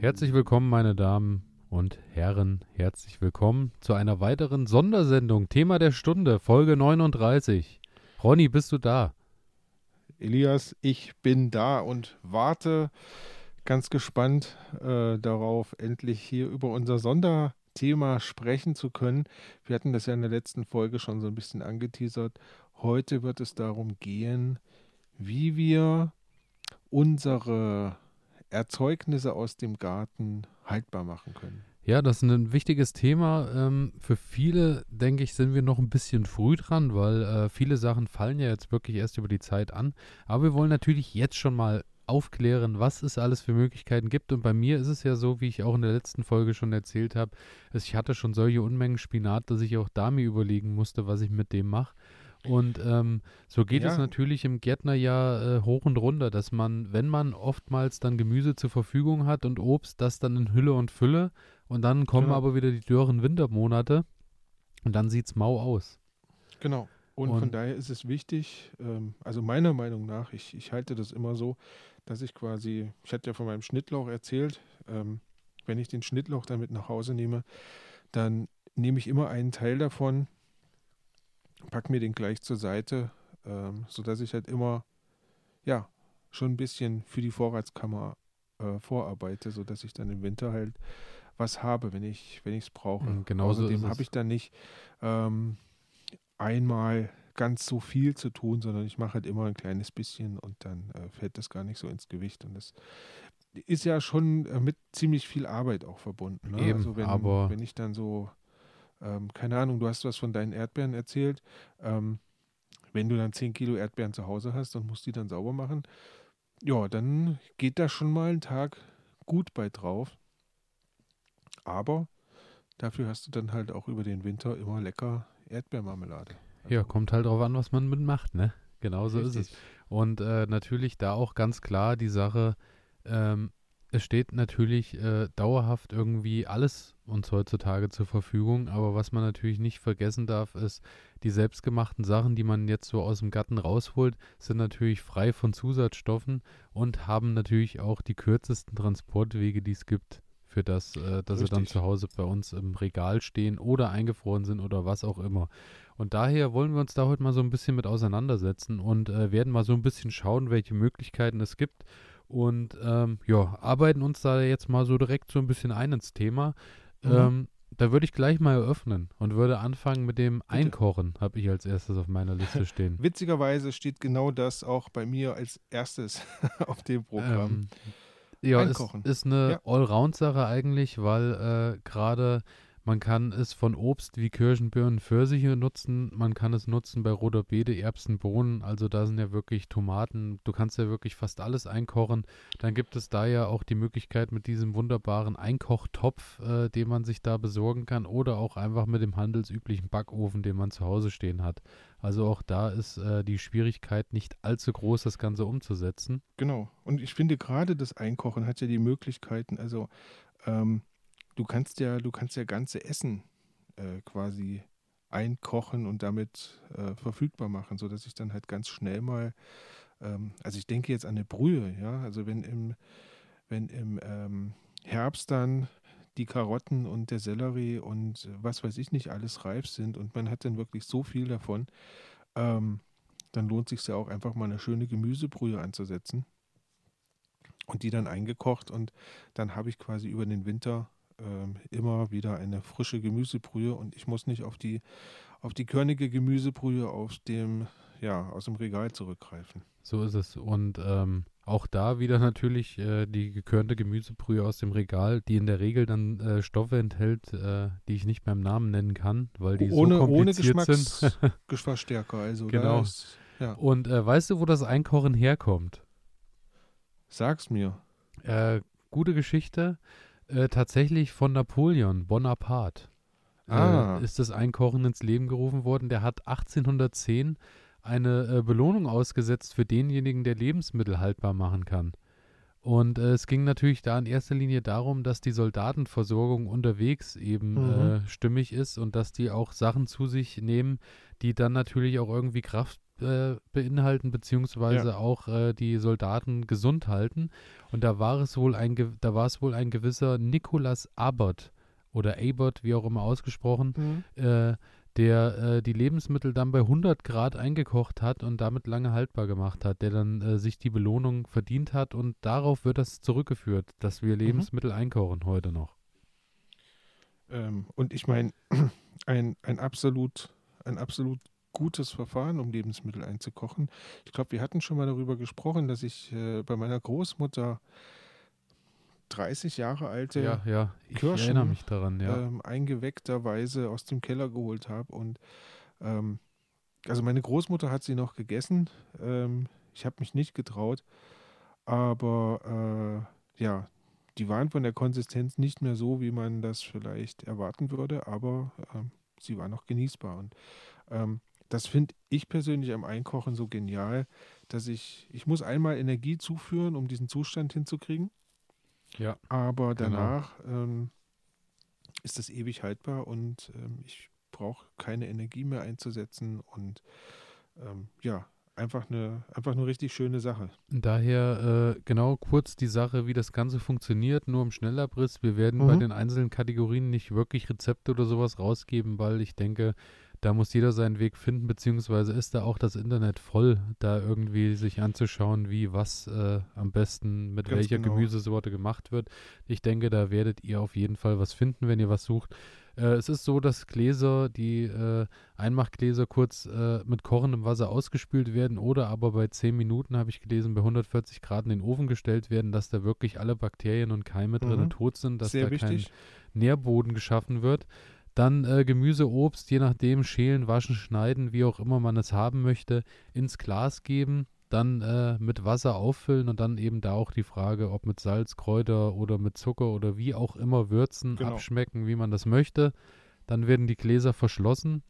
Herzlich willkommen, meine Damen und Herren. Herzlich willkommen zu einer weiteren Sondersendung. Thema der Stunde, Folge 39. Ronny, bist du da? Elias, ich bin da und warte ganz gespannt äh, darauf, endlich hier über unser Sonderthema sprechen zu können. Wir hatten das ja in der letzten Folge schon so ein bisschen angeteasert. Heute wird es darum gehen, wie wir unsere Erzeugnisse aus dem Garten haltbar machen können. Ja, das ist ein wichtiges Thema. Ähm, für viele, denke ich, sind wir noch ein bisschen früh dran, weil äh, viele Sachen fallen ja jetzt wirklich erst über die Zeit an. Aber wir wollen natürlich jetzt schon mal aufklären, was es alles für Möglichkeiten gibt. Und bei mir ist es ja so, wie ich auch in der letzten Folge schon erzählt habe, ich hatte schon solche Unmengen Spinat, dass ich auch da mir überlegen musste, was ich mit dem mache. Und ähm, so geht ja. es natürlich im Gärtnerjahr äh, hoch und runter, dass man, wenn man oftmals dann Gemüse zur Verfügung hat und Obst, das dann in Hülle und Fülle und dann kommen genau. aber wieder die dürren Wintermonate und dann sieht es mau aus. Genau. Und, und, von daher ist es wichtig, ähm, also meiner Meinung nach, ich, ich halte das immer so, dass ich quasi, ich hatte ja von meinem Schnittlauch erzählt, ähm, wenn ich den Schnittlauch damit nach Hause nehme, dann nehme ich immer einen Teil davon pack mir den gleich zur Seite, ähm, sodass ich halt immer, ja, schon ein bisschen für die Vorratskammer äh, vorarbeite, sodass ich dann im Winter halt was habe, wenn ich wenn es brauche. Mhm, genauso Außerdem habe ich dann nicht ähm, einmal ganz so viel zu tun, sondern ich mache halt immer ein kleines bisschen und dann äh, fällt das gar nicht so ins Gewicht und das ist ja schon äh, mit ziemlich viel Arbeit auch verbunden. Ne? Eben, also wenn, aber wenn ich dann so ähm, keine Ahnung, du hast was von deinen Erdbeeren erzählt. Ähm, wenn du dann 10 Kilo Erdbeeren zu Hause hast und musst die dann sauber machen, ja, dann geht da schon mal ein Tag gut bei drauf. Aber dafür hast du dann halt auch über den Winter immer lecker Erdbeermarmelade. Also ja, kommt halt drauf an, was man mitmacht, ne? Genau so ist es. Und äh, natürlich da auch ganz klar die Sache, ähm, es steht natürlich äh, dauerhaft irgendwie alles uns heutzutage zur Verfügung, aber was man natürlich nicht vergessen darf, ist, die selbstgemachten Sachen, die man jetzt so aus dem Garten rausholt, sind natürlich frei von Zusatzstoffen und haben natürlich auch die kürzesten Transportwege, die es gibt, für das, äh, dass Richtig. sie dann zu Hause bei uns im Regal stehen oder eingefroren sind oder was auch immer. Und daher wollen wir uns da heute mal so ein bisschen mit auseinandersetzen und äh, werden mal so ein bisschen schauen, welche Möglichkeiten es gibt und ähm, ja, arbeiten uns da jetzt mal so direkt so ein bisschen ein ins Thema. Mhm. Ähm, da würde ich gleich mal eröffnen und würde anfangen mit dem Bitte. Einkochen, habe ich als erstes auf meiner Liste stehen. Witzigerweise steht genau das auch bei mir als erstes auf dem Programm. Ähm, ja, Einkochen. ist, ist eine ja. Allround-Sache eigentlich, weil äh, gerade man kann es von Obst wie Kirschen, Birnen, Pfirsiche nutzen. Man kann es nutzen bei roter Beete, Erbsen, Bohnen. Also da sind ja wirklich Tomaten. Du kannst ja wirklich fast alles einkochen. Dann gibt es da ja auch die Möglichkeit mit diesem wunderbaren Einkochtopf, äh, den man sich da besorgen kann. Oder auch einfach mit dem handelsüblichen Backofen, den man zu Hause stehen hat. Also auch da ist äh, die Schwierigkeit nicht allzu groß, das Ganze umzusetzen. Genau. Und ich finde gerade das Einkochen hat ja die Möglichkeiten, also ähm, du kannst ja, du kannst ja ganze Essen äh, quasi einkochen und damit äh, verfügbar machen, sodass ich dann halt ganz schnell mal, ähm, also ich denke jetzt an eine Brühe, ja, also wenn im, wenn im ähm, Herbst dann die Karotten und der Sellerie und was weiß ich nicht alles reif sind und man hat dann wirklich so viel davon, ähm, dann lohnt sich ja auch einfach mal eine schöne Gemüsebrühe anzusetzen und die dann eingekocht und dann habe ich quasi über den Winter äh, immer wieder eine frische Gemüsebrühe und ich muss nicht auf die, auf die körnige Gemüsebrühe aus dem, ja, aus dem Regal zurückgreifen. So ist es. Und ähm, auch da wieder natürlich äh, die gekörnte Gemüsebrühe aus dem Regal, die in der Regel dann äh, Stoffe enthält, äh, die ich nicht beim Namen nennen kann, weil die ohne, so kompliziert ohne sind. Geschmacksverstärker, also genau. Ist, ja. Und äh, weißt du, wo das Einkochen herkommt? Sag's mir. Äh, gute Geschichte. Äh, tatsächlich von Napoleon Bonaparte äh, ah. äh, ist das Einkochen ins Leben gerufen worden. Der hat 1810 eine äh, Belohnung ausgesetzt für denjenigen, der Lebensmittel haltbar machen kann. Und äh, es ging natürlich da in erster Linie darum, dass die Soldatenversorgung unterwegs eben mhm. äh, stimmig ist und dass die auch Sachen zu sich nehmen, die dann natürlich auch irgendwie Kraft äh, beinhalten, beziehungsweise ja. auch äh, die Soldaten gesund halten. Und da war es wohl ein, da war es wohl ein gewisser Nicholas Abbott oder Abbott, wie auch immer ausgesprochen, mhm. äh, der äh, die Lebensmittel dann bei 100 Grad eingekocht hat und damit lange haltbar gemacht hat, der dann äh, sich die Belohnung verdient hat und darauf wird das zurückgeführt, dass wir mhm. Lebensmittel mhm. einkochen heute noch. Ähm, und ich meine, ein, ein absolut, ein absolut gutes Verfahren, um Lebensmittel einzukochen. Ich glaube, wir hatten schon mal darüber gesprochen, dass ich äh, bei meiner Großmutter 30 Jahre alte ja, ja. Ich Kirschen erinnere mich daran, ja. ähm, eingeweckterweise aus dem Keller geholt habe. Und ähm, also meine Großmutter hat sie noch gegessen. Ähm, ich habe mich nicht getraut. Aber äh, ja, die waren von der Konsistenz nicht mehr so, wie man das vielleicht erwarten würde, aber ähm, sie waren noch genießbar. Und ähm, das finde ich persönlich am Einkochen so genial, dass ich, ich muss einmal Energie zuführen, um diesen Zustand hinzukriegen. Ja. Aber genau. danach genau. ähm, ist das ewig haltbar und ähm, ich brauche keine Energie mehr einzusetzen und ähm, ja, einfach eine, einfach eine richtig schöne Sache. Daher äh, genau kurz die Sache, wie das Ganze funktioniert, nur im Schnellabriss. Wir werden mhm. bei den einzelnen Kategorien nicht wirklich Rezepte oder sowas rausgeben, weil ich denke, da muss jeder seinen Weg finden, beziehungsweise ist da auch das Internet voll, da irgendwie sich anzuschauen, wie was äh, am besten mit Ganz welcher genau. Gemüsesorte gemacht wird. Ich denke, da werdet ihr auf jeden Fall was finden, wenn ihr was sucht. Äh, es ist so, dass Gläser, die äh, Einmachgläser kurz äh, mit kochendem Wasser ausgespült werden oder aber bei 10 Minuten, habe ich gelesen, bei 140 Grad in den Ofen gestellt werden, dass da wirklich alle Bakterien und Keime mhm. drin tot sind, dass Sehr da wichtig. kein Nährboden geschaffen wird. Dann äh, Gemüse, Obst, je nachdem, schälen, waschen, schneiden, wie auch immer man es haben möchte, ins Glas geben, dann äh, mit Wasser auffüllen und dann eben da auch die Frage, ob mit Salz, Kräuter oder mit Zucker oder wie auch immer würzen, genau. abschmecken, wie man das möchte. Dann werden die Gläser verschlossen,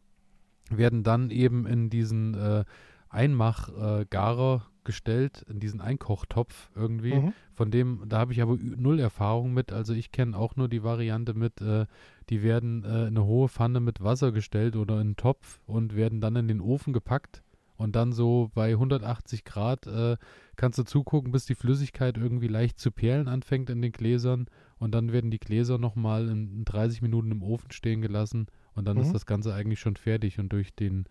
werden dann eben in diesen äh, Einmachgarer gestellt, in diesen Einkochtopf irgendwie. Mhm. Von dem, da habe ich aber null Erfahrung mit. Also ich kenne auch nur die Variante mit, äh, die werden äh, in eine hohe Pfanne mit Wasser gestellt oder in einen Topf und werden dann in den Ofen gepackt. Und dann so bei 180 Grad äh, kannst du zugucken, bis die Flüssigkeit irgendwie leicht zu perlen anfängt in den Gläsern. Und dann werden die Gläser nochmal in, in 30 Minuten im Ofen stehen gelassen. Und dann mhm. ist das Ganze eigentlich schon fertig. Und durch den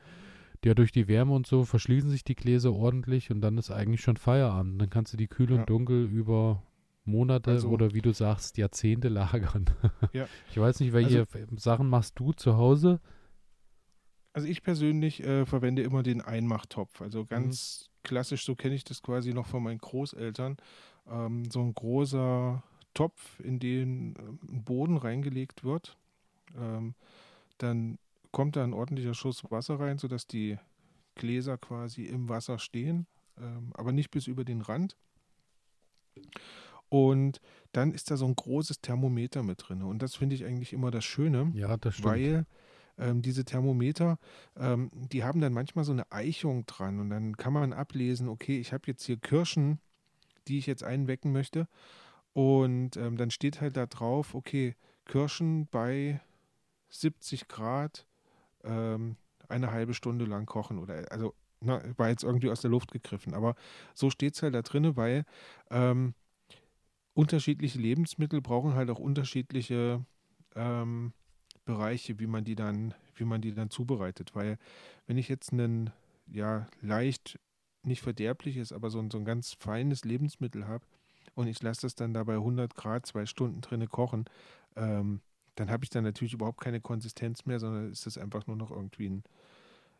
ja, durch die Wärme und so verschließen sich die Gläser ordentlich und dann ist eigentlich schon Feierabend. Dann kannst du die kühl und dunkel über Monate also, oder wie du sagst, Jahrzehnte lagern. Ja. Ich weiß nicht, welche also, Sachen machst du zu Hause? Also ich persönlich äh, verwende immer den Einmachtopf. Also ganz mhm. klassisch, so kenne ich das quasi noch von meinen Großeltern. Ähm, so ein großer Topf, in den äh, ein Boden reingelegt wird. Ähm, dann kommt da ein ordentlicher Schuss Wasser rein, sodass die Gläser quasi im Wasser stehen, ähm, aber nicht bis über den Rand. Und dann ist da so ein großes Thermometer mit drin. Und das finde ich eigentlich immer das Schöne. Ja, das stimmt. Weil ähm, diese Thermometer, ähm, die haben dann manchmal so eine Eichung dran. Und dann kann man ablesen, okay, ich habe jetzt hier Kirschen, die ich jetzt einwecken möchte. Und ähm, dann steht halt da drauf, okay, Kirschen bei 70 Grad ähm, eine halbe Stunde lang kochen oder also na, war jetzt irgendwie aus der Luft gegriffen, aber so steht es halt da drin, weil ähm, unterschiedliche Lebensmittel brauchen halt auch unterschiedliche ähm, Bereiche, wie man die dann, wie man die dann zubereitet. Weil wenn ich jetzt einen ja leicht nicht verderbliches, aber so ein, so ein ganz feines Lebensmittel habe und ich lasse das dann da bei 100 Grad zwei Stunden drinne kochen, ähm, dann habe ich dann natürlich überhaupt keine Konsistenz mehr, sondern ist das einfach nur noch irgendwie ein,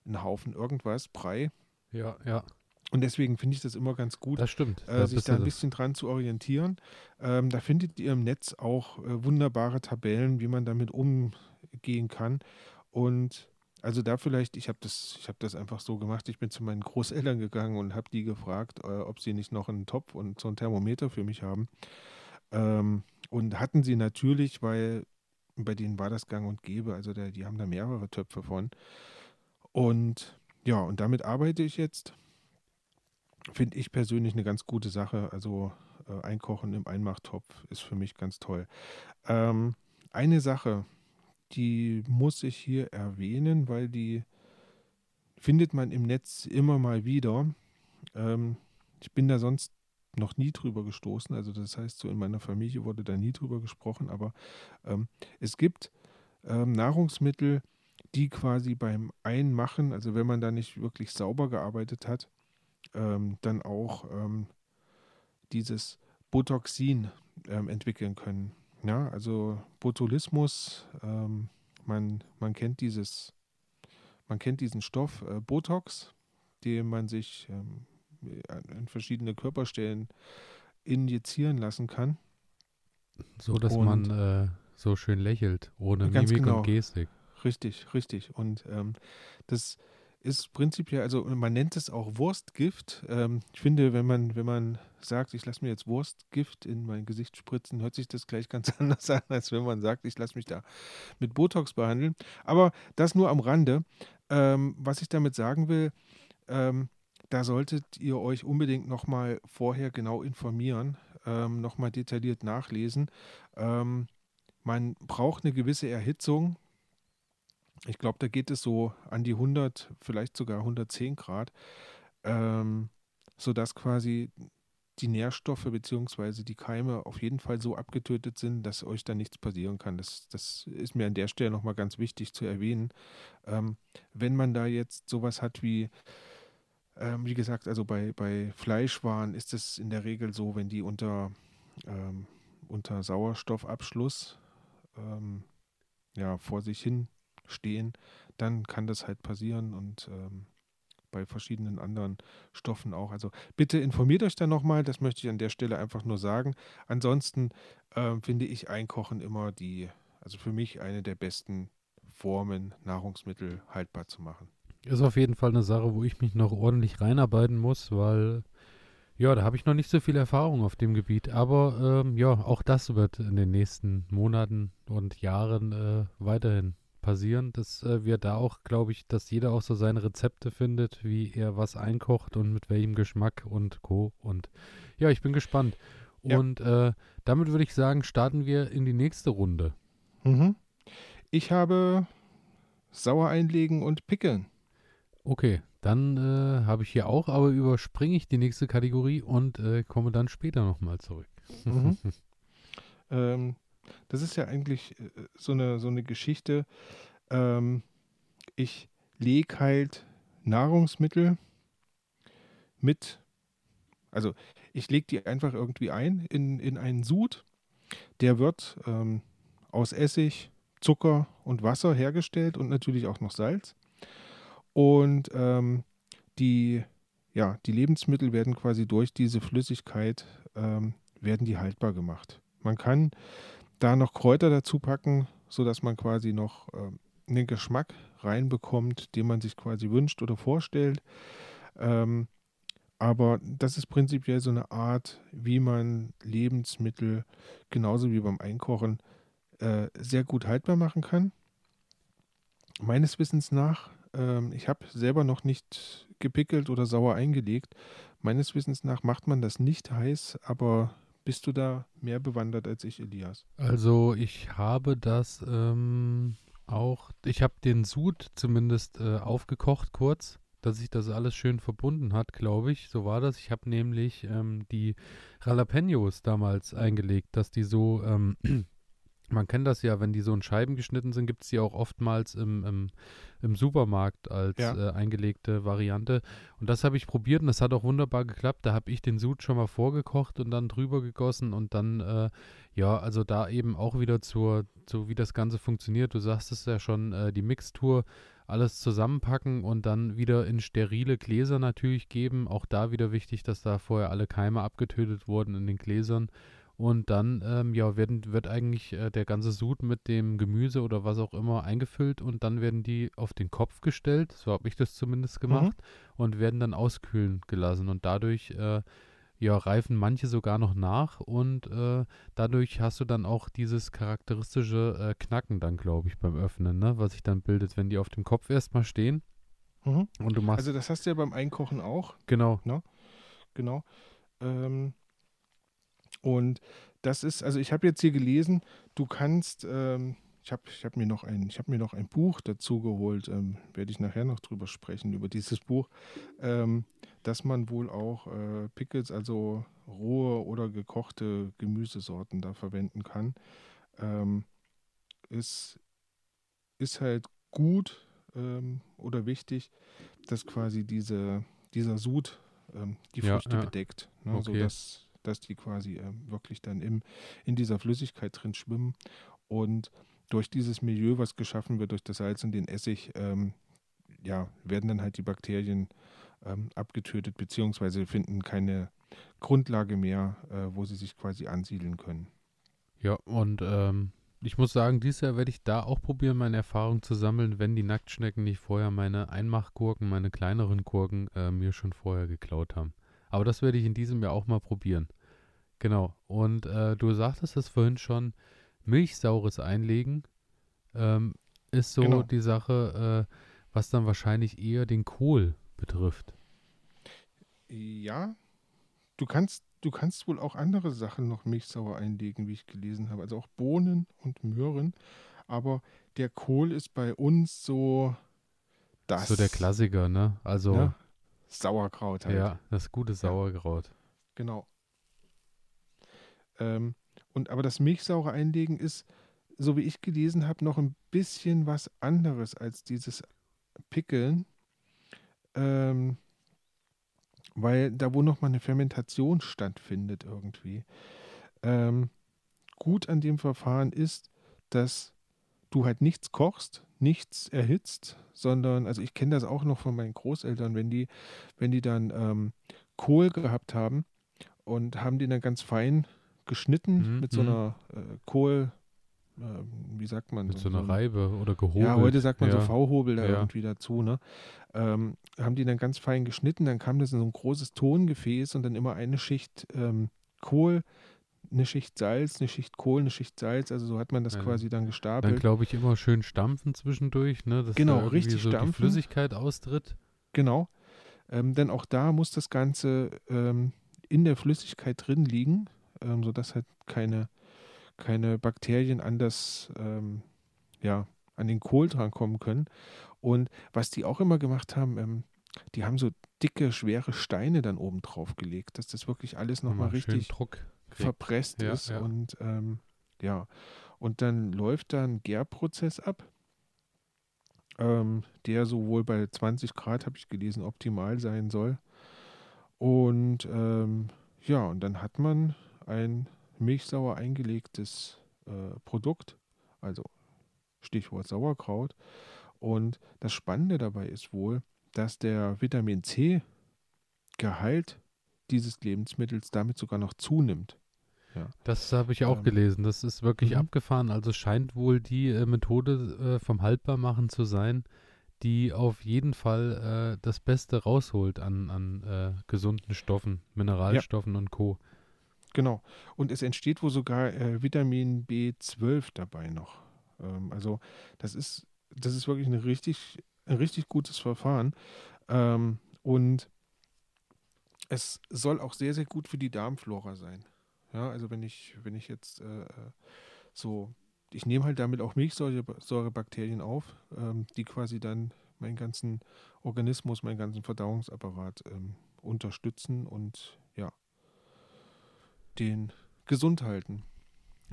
ein Haufen irgendwas, Brei. Ja, ja. Und deswegen finde ich das immer ganz gut, das stimmt. Äh, sich da ein bisschen dran zu orientieren. Ähm, da findet ihr im Netz auch äh, wunderbare Tabellen, wie man damit umgehen kann. Und also da vielleicht, ich habe das, ich habe das einfach so gemacht. Ich bin zu meinen Großeltern gegangen und habe die gefragt, äh, ob sie nicht noch einen Topf und so ein Thermometer für mich haben. Ähm, und hatten sie natürlich, weil bei denen war das gang und gäbe. Also der, die haben da mehrere Töpfe von. Und ja, und damit arbeite ich jetzt. Finde ich persönlich eine ganz gute Sache. Also äh, Einkochen im Einmachtopf ist für mich ganz toll. Ähm, eine Sache, die muss ich hier erwähnen, weil die findet man im Netz immer mal wieder. Ähm, ich bin da sonst noch nie drüber gestoßen. Also das heißt, so in meiner Familie wurde da nie drüber gesprochen. Aber ähm, es gibt ähm, Nahrungsmittel, die quasi beim Einmachen, also wenn man da nicht wirklich sauber gearbeitet hat, ähm, dann auch ähm, dieses Botoxin ähm, entwickeln können. Ja, also Botulismus, ähm, man, man kennt dieses, man kennt diesen Stoff äh, Botox, den man sich ähm, an verschiedene Körperstellen injizieren lassen kann. So, dass und man äh, so schön lächelt, ohne Mimik genau. und Gestik. Richtig, richtig. Und ähm, das ist prinzipiell, also man nennt es auch Wurstgift. Ähm, ich finde, wenn man, wenn man sagt, ich lasse mir jetzt Wurstgift in mein Gesicht spritzen, hört sich das gleich ganz anders an, als wenn man sagt, ich lasse mich da mit Botox behandeln. Aber das nur am Rande. Ähm, was ich damit sagen will, ähm, da solltet ihr euch unbedingt nochmal vorher genau informieren, ähm, nochmal detailliert nachlesen. Ähm, man braucht eine gewisse Erhitzung, ich glaube, da geht es so an die 100, vielleicht sogar 110 Grad, ähm, sodass quasi die Nährstoffe bzw. die Keime auf jeden Fall so abgetötet sind, dass euch da nichts passieren kann. Das, das ist mir an der Stelle nochmal ganz wichtig zu erwähnen. Ähm, wenn man da jetzt sowas hat wie, ähm, wie gesagt, also bei, bei Fleischwaren ist es in der Regel so, wenn die unter, ähm, unter Sauerstoffabschluss ähm, ja, vor sich hin stehen, dann kann das halt passieren und ähm, bei verschiedenen anderen Stoffen auch. Also bitte informiert euch da nochmal, das möchte ich an der Stelle einfach nur sagen. Ansonsten äh, finde ich Einkochen immer die, also für mich eine der besten Formen, Nahrungsmittel haltbar zu machen. Ist auf jeden Fall eine Sache, wo ich mich noch ordentlich reinarbeiten muss, weil ja, da habe ich noch nicht so viel Erfahrung auf dem Gebiet. Aber ähm, ja, auch das wird in den nächsten Monaten und Jahren äh, weiterhin passieren, dass äh, wir da auch, glaube ich, dass jeder auch so seine Rezepte findet, wie er was einkocht und mit welchem Geschmack und Co. Und ja, ich bin gespannt. Und ja. äh, damit würde ich sagen, starten wir in die nächste Runde. Mhm. Ich habe Sauer einlegen und pickeln. Okay, dann äh, habe ich hier auch, aber überspringe ich die nächste Kategorie und äh, komme dann später nochmal zurück. Mhm. ähm, das ist ja eigentlich äh, so eine, so eine Geschichte. Ähm, ich lege halt Nahrungsmittel mit, also ich lege die einfach irgendwie ein in, in einen Sud. Der wird ähm, aus Essig, Zucker und Wasser hergestellt und natürlich auch noch Salz. Und ähm, die, ja, die Lebensmittel werden quasi durch diese Flüssigkeit ähm, werden die haltbar gemacht. Man kann da noch Kräuter dazu packen, sodass man quasi noch äh, einen Geschmack reinbekommt, den man sich quasi wünscht oder vorstellt. Ähm, aber das ist prinzipiell so eine Art, wie man Lebensmittel genauso wie beim Einkochen äh, sehr gut haltbar machen kann. Meines Wissens nach, äh, ich habe selber noch nicht gepickelt oder sauer eingelegt. Meines Wissens nach macht man das nicht heiß, aber bist du da mehr bewandert als ich, Elias? Also ich habe das ähm, auch, ich habe den Sud zumindest äh, aufgekocht kurz, dass sich das alles schön verbunden hat, glaube ich. So war das. Ich habe nämlich ähm, die Jalapenos damals eingelegt, dass die so ähm, man kennt das ja, wenn die so in Scheiben geschnitten sind, gibt es die auch oftmals im, im, im Supermarkt als ja. äh, eingelegte Variante. Und das habe ich probiert und das hat auch wunderbar geklappt. Da habe ich den Sud schon mal vorgekocht und dann drüber gegossen und dann, äh, ja, also da eben auch wieder zur, zu wie das Ganze funktioniert. Du sagst es ja schon, äh, die Mixtur, alles zusammenpacken und dann wieder in sterile Gläser natürlich geben. Auch da wieder wichtig, dass da vorher alle Keime abgetötet wurden in den Gläsern. Und dann ähm, ja, werden, wird eigentlich äh, der ganze Sud mit dem Gemüse oder was auch immer eingefüllt und dann werden die auf den Kopf gestellt, so habe ich das zumindest gemacht, mhm. und werden dann auskühlen gelassen. Und dadurch äh, ja, reifen manche sogar noch nach und äh, dadurch hast du dann auch dieses charakteristische äh, Knacken dann, glaube ich, beim Öffnen, ne? was sich dann bildet, wenn die auf dem Kopf erstmal stehen. Mhm. Und du machst. Also das hast du ja beim Einkochen auch. Genau. Ne? Genau. Ähm, und das ist, also ich habe jetzt hier gelesen, du kannst, ähm, ich habe ich hab mir, noch ein, hab mir noch ein Buch dazu geholt, ähm, werde ich nachher noch drüber sprechen, über dieses Buch, ähm, dass man wohl auch äh, Pickles, also rohe oder gekochte Gemüsesorten da verwenden kann. Ähm, ist, ist halt gut ähm, oder wichtig, dass quasi diese, dieser Sud ähm, die Früchte ja, ja. bedeckt, ne, okay. sodass dass die quasi äh, wirklich dann im, in dieser Flüssigkeit drin schwimmen und durch dieses Milieu, was geschaffen wird, durch das Salz und den Essig, ähm, ja, werden dann halt die Bakterien ähm, abgetötet, beziehungsweise finden keine Grundlage mehr, äh, wo sie sich quasi ansiedeln können. Ja, und ähm, ich muss sagen, dieses Jahr werde ich da auch probieren, meine Erfahrung zu sammeln, wenn die Nacktschnecken nicht vorher meine Einmachgurken, meine kleineren Gurken äh, mir schon vorher geklaut haben. Aber das werde ich in diesem Jahr auch mal probieren. Genau. Und äh, du sagtest es vorhin schon, milchsaures Einlegen ähm, ist so genau. die Sache, äh, was dann wahrscheinlich eher den Kohl betrifft. Ja, du kannst, du kannst wohl auch andere Sachen noch milchsauer einlegen, wie ich gelesen habe. Also auch Bohnen und Möhren. Aber der Kohl ist bei uns so das. So der Klassiker, ne? Also. Ja, Sauerkraut halt. Ja, das gute Sauerkraut. Ja, genau. Ähm, und aber das milchsaure Einlegen ist, so wie ich gelesen habe, noch ein bisschen was anderes als dieses Pickeln. Ähm, weil da wo noch mal eine Fermentation stattfindet irgendwie. Ähm, gut an dem Verfahren ist, dass du halt nichts kochst, nichts erhitzt, sondern, also ich kenne das auch noch von meinen Großeltern, wenn die, wenn die dann ähm, Kohl gehabt haben und haben den dann ganz fein geschnitten mhm. mit so mhm. einer äh, Kohl, äh, wie sagt man? Mit so, so einer Reibe oder gehobelt. Ja, heute sagt man ja. so V-Hobel da ja. irgendwie dazu, ne? Ähm, haben die dann ganz fein geschnitten, dann kam das in so ein großes Tongefäß und dann immer eine Schicht ähm, Kohl, eine Schicht Salz, eine Schicht Kohl, eine Schicht Salz, also so hat man das ja. quasi dann gestapelt. Dann glaube ich immer schön stampfen zwischendurch, ne? Dass genau, da richtig so stampfen. die Flüssigkeit austritt. Genau. Ähm, denn auch da muss das Ganze ähm, in der Flüssigkeit drin liegen, ähm, sodass halt keine, keine Bakterien an das, ähm, ja, an den Kohl drankommen können. Und was die auch immer gemacht haben, ähm, die haben so dicke, schwere Steine dann oben drauf gelegt, dass das wirklich alles nochmal richtig Druck verpresst ja, ist. Ja. Und ähm, ja, und dann läuft da ein Gärprozess ab, ähm, der sowohl bei 20 Grad, habe ich gelesen, optimal sein soll. Und ähm, ja, und dann hat man ein milchsauer eingelegtes äh, Produkt, also Stichwort Sauerkraut. Und das Spannende dabei ist wohl, dass der Vitamin C-Gehalt dieses Lebensmittels damit sogar noch zunimmt. Ja. Das habe ich auch ähm, gelesen. Das ist wirklich mhm. abgefahren. Also scheint wohl die äh, Methode äh, vom Haltbarmachen zu sein, die auf jeden Fall äh, das Beste rausholt an, an äh, gesunden Stoffen, Mineralstoffen ja. und Co. Genau. Und es entsteht wohl sogar äh, Vitamin B12 dabei noch. Ähm, also das ist, das ist wirklich eine richtig, ein richtig gutes Verfahren. Ähm, und es soll auch sehr, sehr gut für die Darmflora sein. Ja, also wenn ich, wenn ich jetzt äh, äh so, ich nehme halt damit auch Milchsäurebakterien auf, ähm, die quasi dann meinen ganzen Organismus, meinen ganzen Verdauungsapparat ähm, unterstützen und den gesund halten.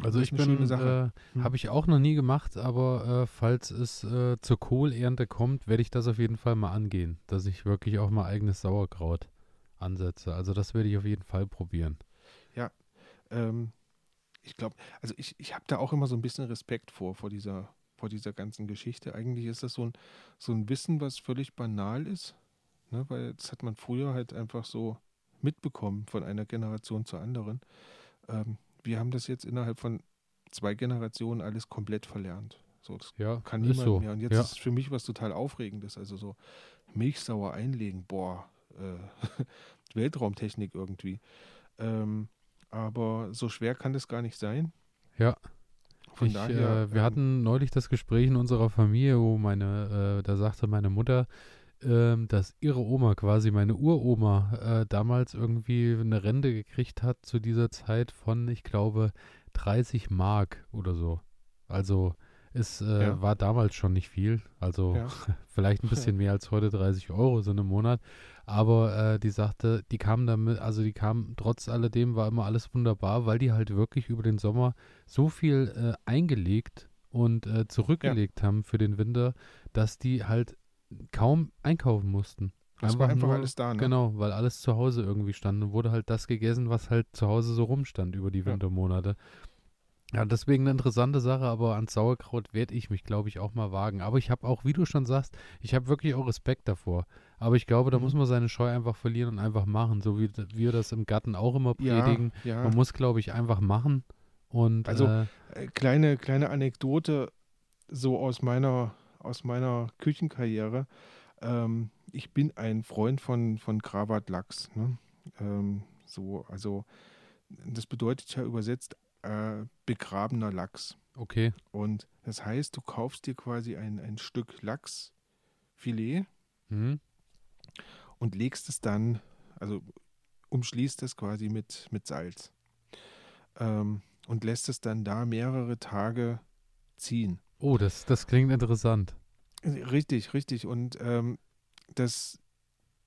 Also ich bin, äh, hm. habe ich auch noch nie gemacht, aber äh, falls es äh, zur Kohlernte kommt, werde ich das auf jeden Fall mal angehen, dass ich wirklich auch mal eigenes Sauerkraut ansetze. Also das werde ich auf jeden Fall probieren. Ja, ähm, ich glaube, also ich, ich habe da auch immer so ein bisschen Respekt vor, vor dieser, vor dieser ganzen Geschichte. Eigentlich ist das so ein, so ein Wissen, was völlig banal ist, ne? weil das hat man früher halt einfach so mitbekommen von einer Generation zur anderen. Ähm, wir haben das jetzt innerhalb von zwei Generationen alles komplett verlernt. So, das ja, kann niemand so. mehr. Und jetzt ja. ist für mich was total Aufregendes. Also so Milchsauer einlegen, boah, äh, Weltraumtechnik irgendwie. Ähm, aber so schwer kann das gar nicht sein. Ja. Von ich, daher, äh, wir ähm, hatten neulich das Gespräch in unserer Familie, wo meine, äh, da sagte meine Mutter, ähm, dass ihre Oma, quasi meine Uroma, äh, damals irgendwie eine Rente gekriegt hat zu dieser Zeit von, ich glaube, 30 Mark oder so. Also Es äh, ja. war damals schon nicht viel, also ja. vielleicht ein bisschen mehr als heute 30 Euro so im Monat. Aber äh, die sagte, die kam damit, also die kam trotz alledem, war immer alles wunderbar, weil die halt wirklich über den Sommer so viel äh, eingelegt und äh, zurückgelegt ja. haben für den Winter, dass die halt kaum einkaufen mussten. Das einfach war einfach nur, alles da, ne? Genau, weil alles zu Hause irgendwie stand und wurde halt das gegessen, was halt zu Hause so rumstand über die Wintermonate. Ja, deswegen eine interessante Sache, aber ans Sauerkraut werde ich mich, glaube ich, auch mal wagen. Aber ich habe auch, wie du schon sagst, ich habe wirklich auch Respekt davor. Aber ich glaube, da mhm. muss man seine Scheu einfach verlieren und einfach machen, so wie wir das im Garten auch immer predigen. Ja, ja. Man muss, glaube ich, einfach machen. Und, also äh, äh, kleine, kleine Anekdote so aus meiner, aus meiner Küchenkarriere. Ähm, ich bin ein Freund von, von Krawatlachs. Ne? Ähm, so, also das bedeutet ja übersetzt äh, begrabener Lachs. Okay. Und das heißt, du kaufst dir quasi ein, ein Stück Lachsfilet mhm. und legst es dann, also umschließt es quasi mit, mit Salz. Ähm, und lässt es dann da mehrere Tage ziehen. Oh, das, das klingt interessant. Richtig, richtig. Und ähm, das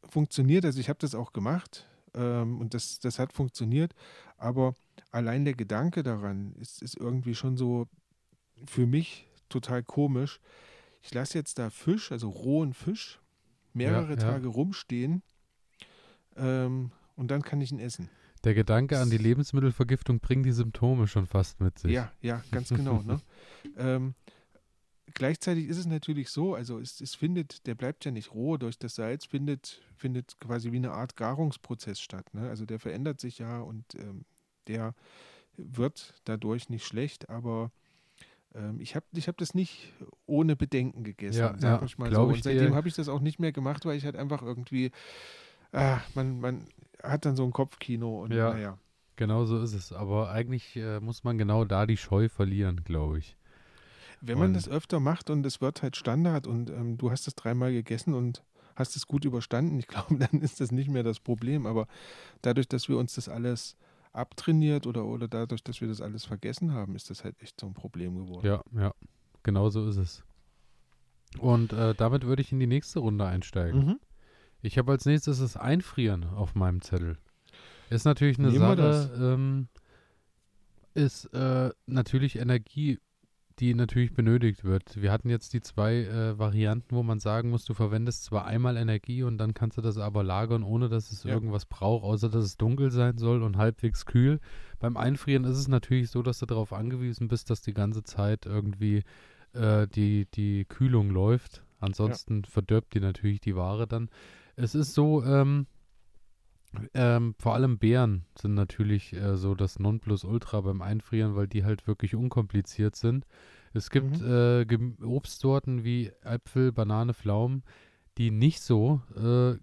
funktioniert, also ich habe das auch gemacht ähm, und das, das hat funktioniert, aber allein der Gedanke daran ist, ist irgendwie schon so für mich total komisch. Ich lasse jetzt da Fisch, also rohen Fisch, mehrere ja, ja. Tage rumstehen ähm, und dann kann ich ihn essen. Der Gedanke an die Lebensmittelvergiftung bringt die Symptome schon fast mit sich. Ja, ja, ganz genau. ne? ähm, gleichzeitig ist es natürlich so, also es, es, findet, der bleibt ja nicht roh durch das Salz, findet, findet quasi wie eine Art Garungsprozess statt. Ne? Also der verändert sich ja und ähm, der wird dadurch nicht schlecht, aber ähm, ich habe ich hab das nicht ohne Bedenken gegessen, ja, sag ja, ich mal so. Und seitdem habe ich das auch nicht mehr gemacht, weil ich halt einfach irgendwie, ah, man, man hat dann so ein Kopfkino und ja, naja. Genau so ist es. Aber eigentlich äh, muss man genau da die Scheu verlieren, glaube ich. Wenn man das öfter macht und es wird halt Standard und ähm, du hast es dreimal gegessen und hast es gut überstanden, ich glaube, dann ist das nicht mehr das Problem. Aber dadurch, dass wir uns das alles abtrainiert oder, oder dadurch, dass wir das alles vergessen haben, ist das halt echt so ein Problem geworden. Ja, ja, genau so ist es. Und äh, damit würde ich in die nächste Runde einsteigen. Mhm. Ich habe als nächstes das Einfrieren auf meinem Zettel. Ist natürlich eine Nehmen Sache, ähm, ist äh, natürlich Energie die natürlich benötigt wird. Wir hatten jetzt die zwei äh, Varianten, wo man sagen muss, du verwendest zwar einmal Energie und dann kannst du das aber lagern, ohne dass es ja. irgendwas braucht, außer dass es dunkel sein soll und halbwegs kühl. Beim Einfrieren ist es natürlich so, dass du darauf angewiesen bist, dass die ganze Zeit irgendwie äh, die, die Kühlung läuft. Ansonsten ja. verdirbt die natürlich die Ware dann. Es ist so, ähm, ähm, vor allem Beeren sind natürlich äh, so das Nonplusultra beim Einfrieren, weil die halt wirklich unkompliziert sind. Es gibt mhm. äh, Obstsorten wie Äpfel, Banane, Pflaumen, die nicht so äh,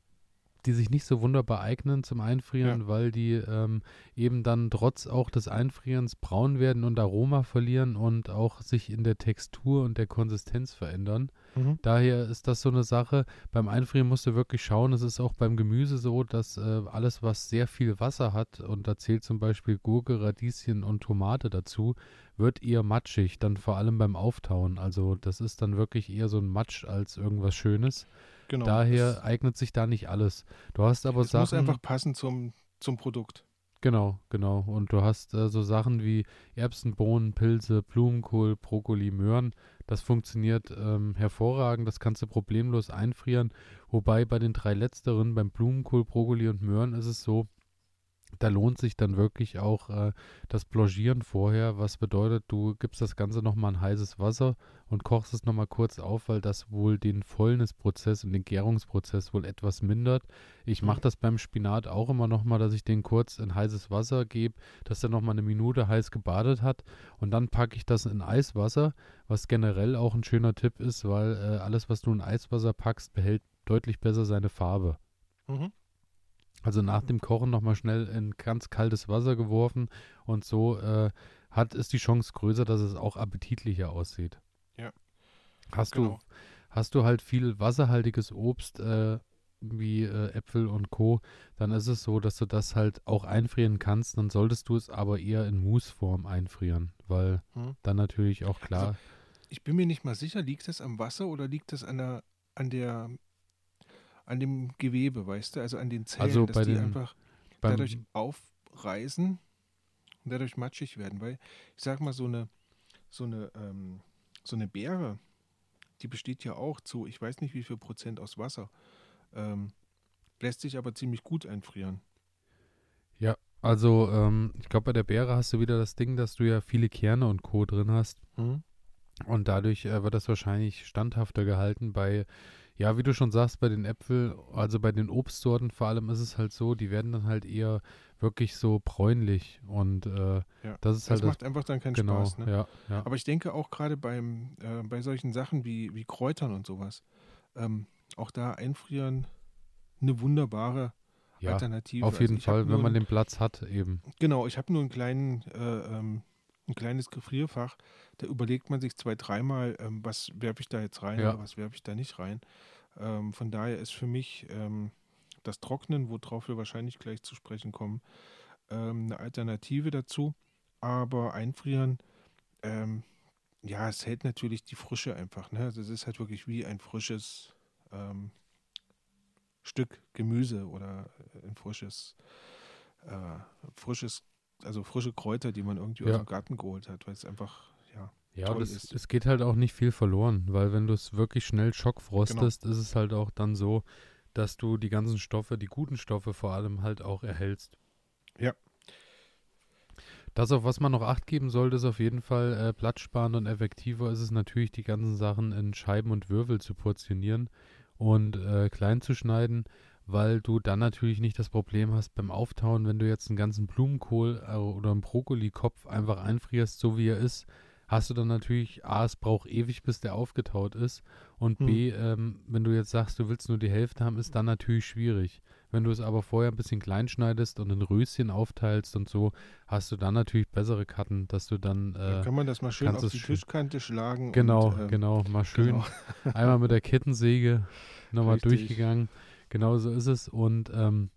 die sich nicht so wunderbar eignen zum Einfrieren, ja. weil die ähm, eben dann trotz auch des Einfrierens braun werden und Aroma verlieren und auch sich in der Textur und der Konsistenz verändern. Mhm. Daher ist das so eine Sache. Beim Einfrieren musst du wirklich schauen. Es ist auch beim Gemüse so, dass äh, alles, was sehr viel Wasser hat, und da zählt zum Beispiel Gurke, Radieschen und Tomate dazu, wird eher matschig, dann vor allem beim Auftauen. Also das ist dann wirklich eher so ein Matsch als irgendwas Schönes. Genau. Daher eignet sich da nicht alles. Du hast aber es Sachen. Es muss einfach passen zum, zum Produkt. Genau, genau. Und du hast äh, so Sachen wie Erbsen, Bohnen, Pilze, Blumenkohl, Brokkoli, Möhren. Das funktioniert ähm, hervorragend. Das kannst du problemlos einfrieren. Wobei bei den drei letzteren, beim Blumenkohl, Brokkoli und Möhren, ist es so, da lohnt sich dann wirklich auch äh, das Blanchieren vorher, was bedeutet, du gibst das Ganze nochmal in heißes Wasser und kochst es nochmal kurz auf, weil das wohl den Fäulnisprozess und den Gärungsprozess wohl etwas mindert. Ich mache das beim Spinat auch immer nochmal, dass ich den kurz in heißes Wasser gebe, dass er nochmal eine Minute heiß gebadet hat und dann packe ich das in Eiswasser, was generell auch ein schöner Tipp ist, weil äh, alles, was du in Eiswasser packst, behält deutlich besser seine Farbe. Mhm. Also nach dem Kochen nochmal schnell in ganz kaltes Wasser geworfen und so äh, hat ist die Chance größer, dass es auch appetitlicher aussieht. Ja. Hast genau. du hast du halt viel wasserhaltiges Obst äh, wie äh, Äpfel und Co, dann ist es so, dass du das halt auch einfrieren kannst. Dann solltest du es aber eher in Mousseform einfrieren, weil hm. dann natürlich auch klar. Also, Ich bin mir nicht mal sicher, liegt das am Wasser oder liegt das an der, an der, an dem Gewebe, weißt du, also an den Zellen, Also dass die den- einfach dadurch aufreißen und dadurch matschig werden. Weil ich sag mal, so eine, so eine, ähm, so eine Beere, die besteht ja auch zu, ich weiß nicht wie viel Prozent aus Wasser, ähm, lässt sich aber ziemlich gut einfrieren. also ähm, ich glaube, bei der Beere hast du wieder das Ding, dass du ja viele Kerne und Co. drin hast. Und dadurch äh, wird das wahrscheinlich standhafter gehalten. Bei, ja, wie du schon sagst, bei den Äpfel, also bei den Obstsorten vor allem ist es halt so, die werden dann halt eher wirklich so bräunlich. Und äh, Ja. das ist halt das, macht einfach dann keinen genau, Spaß. Ne? ja, ja. Aber ich denke auch gerade beim, äh, bei solchen Sachen wie, wie Kräutern und sowas, ähm, auch da einfrieren eine wunderbare ja, Alternative. auf Also jeden hab Fall, wenn man den Platz hat eben. Genau, ich habe nur einen kleinen, äh, ähm, ein kleines Gefrierfach. Da überlegt man sich zwei, dreimal, ähm, was werfe ich da jetzt rein Ja. oder was werfe ich da nicht rein. Ähm, von daher ist für mich ähm, das Trocknen, worauf wir wahrscheinlich gleich zu sprechen kommen, ähm, eine Alternative dazu. Aber einfrieren, ähm, ja, es hält natürlich die Frische einfach. Ne? Also es ist halt wirklich wie ein frisches ähm, Stück Gemüse oder ein frisches, äh, frisches, also frische Kräuter, die man irgendwie aus Ja. dem Garten geholt hat, weil es einfach, ja, Ja, toll es, ist. es geht halt auch nicht viel verloren, weil wenn du es wirklich schnell Genau. schockfrostest, ist es halt auch dann so, dass du die ganzen Stoffe, die guten Stoffe vor allem halt auch erhältst. Ja. Das, auf was man noch Acht geben sollte, ist auf jeden Fall äh, platzsparend und effektiver ist es natürlich, die ganzen Sachen in Scheiben und Würfel zu portionieren und äh, klein zu schneiden, weil du dann natürlich nicht das Problem hast beim Auftauen, wenn du jetzt einen ganzen Blumenkohl äh, oder einen Brokkolikopf einfach einfrierst, so wie er ist, hast du dann natürlich, A, es braucht ewig, bis der aufgetaut ist und Hm. B, ähm, wenn du jetzt sagst, du willst nur die Hälfte haben, ist dann natürlich schwierig. Wenn du es aber vorher ein bisschen klein schneidest und in Röschen aufteilst und so, hast du dann natürlich bessere Karten, dass du dann Dann äh, kann man das mal schön auf die Tischkante schlagen. genau, und, ähm, genau, mal schön genau. einmal mit der Kettensäge nochmal Richtig. durchgegangen. Genau so ist es. Und ähm,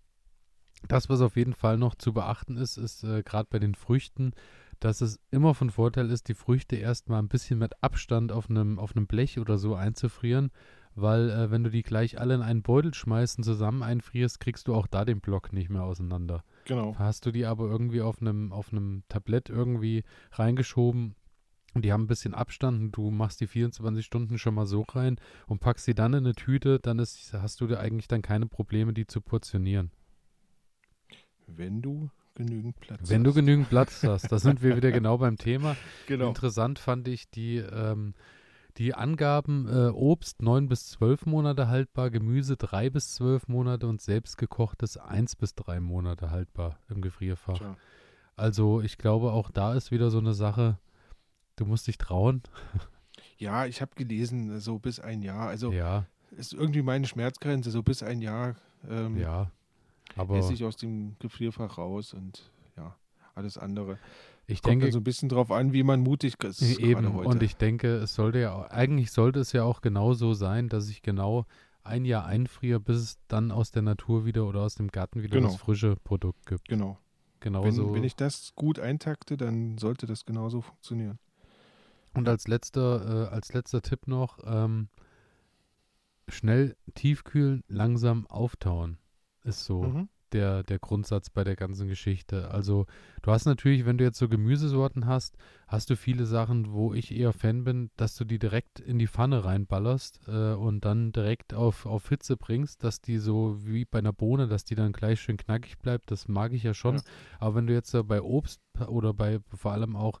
das, was auf jeden Fall noch zu beachten ist, ist äh, gerade bei den Früchten, dass es immer von Vorteil ist, die Früchte erstmal ein bisschen mit Abstand auf einem auf einem Blech oder so einzufrieren, weil äh, wenn du die gleich alle in einen Beutel schmeißt und zusammen einfrierst, kriegst du auch da den Block nicht mehr auseinander. Genau. Hast du die aber irgendwie auf einem auf einem Tablett irgendwie reingeschoben und die haben ein bisschen Abstand und du machst die 24 Stunden schon mal so rein und packst sie dann in eine Tüte, dann ist, hast du da eigentlich dann keine Probleme, die zu portionieren. Wenn du genügend Platz Wenn du hast. genügend Platz hast, da sind wir wieder genau beim Thema. Genau. Interessant fand ich die, ähm, die Angaben äh, Obst 9 bis 12 Monate haltbar, Gemüse 3 bis 12 Monate und selbstgekochtes 1 bis 3 Monate haltbar im Gefrierfach. Tja. Also ich glaube, auch da ist wieder so eine Sache, du musst dich trauen. Ja, ich habe gelesen, so bis ein Jahr. Also ja, ist irgendwie meine Schmerzgrenze, so bis ein Jahr ähm, ja. Aber esse ich aus dem Gefrierfach raus und ja, alles andere. ich Kommt denke, so ein bisschen drauf an, wie man mutig ist. Eben, gerade heute. und ich denke, es sollte ja, eigentlich sollte es ja auch genau so sein, dass ich genau ein Jahr einfriere, bis es dann aus der Natur wieder oder aus dem Garten wieder Genau. das frische Produkt gibt. Genau. Genau Wenn, so. wenn ich das gut eintakte, dann sollte das genauso funktionieren. Und als letzter, äh, als letzter Tipp noch, ähm, schnell tiefkühlen, langsam auftauen. Ist so Mhm. der, der Grundsatz bei der ganzen Geschichte. Also du hast natürlich, wenn du jetzt so Gemüsesorten hast, hast du viele Sachen, wo ich eher Fan bin, dass du die direkt in die Pfanne reinballerst äh, und dann direkt auf, auf Hitze bringst, dass die so wie bei einer Bohne, dass die dann gleich schön knackig bleibt. Das mag ich ja schon. Ja. Aber wenn du jetzt äh, bei Obst oder bei vor allem auch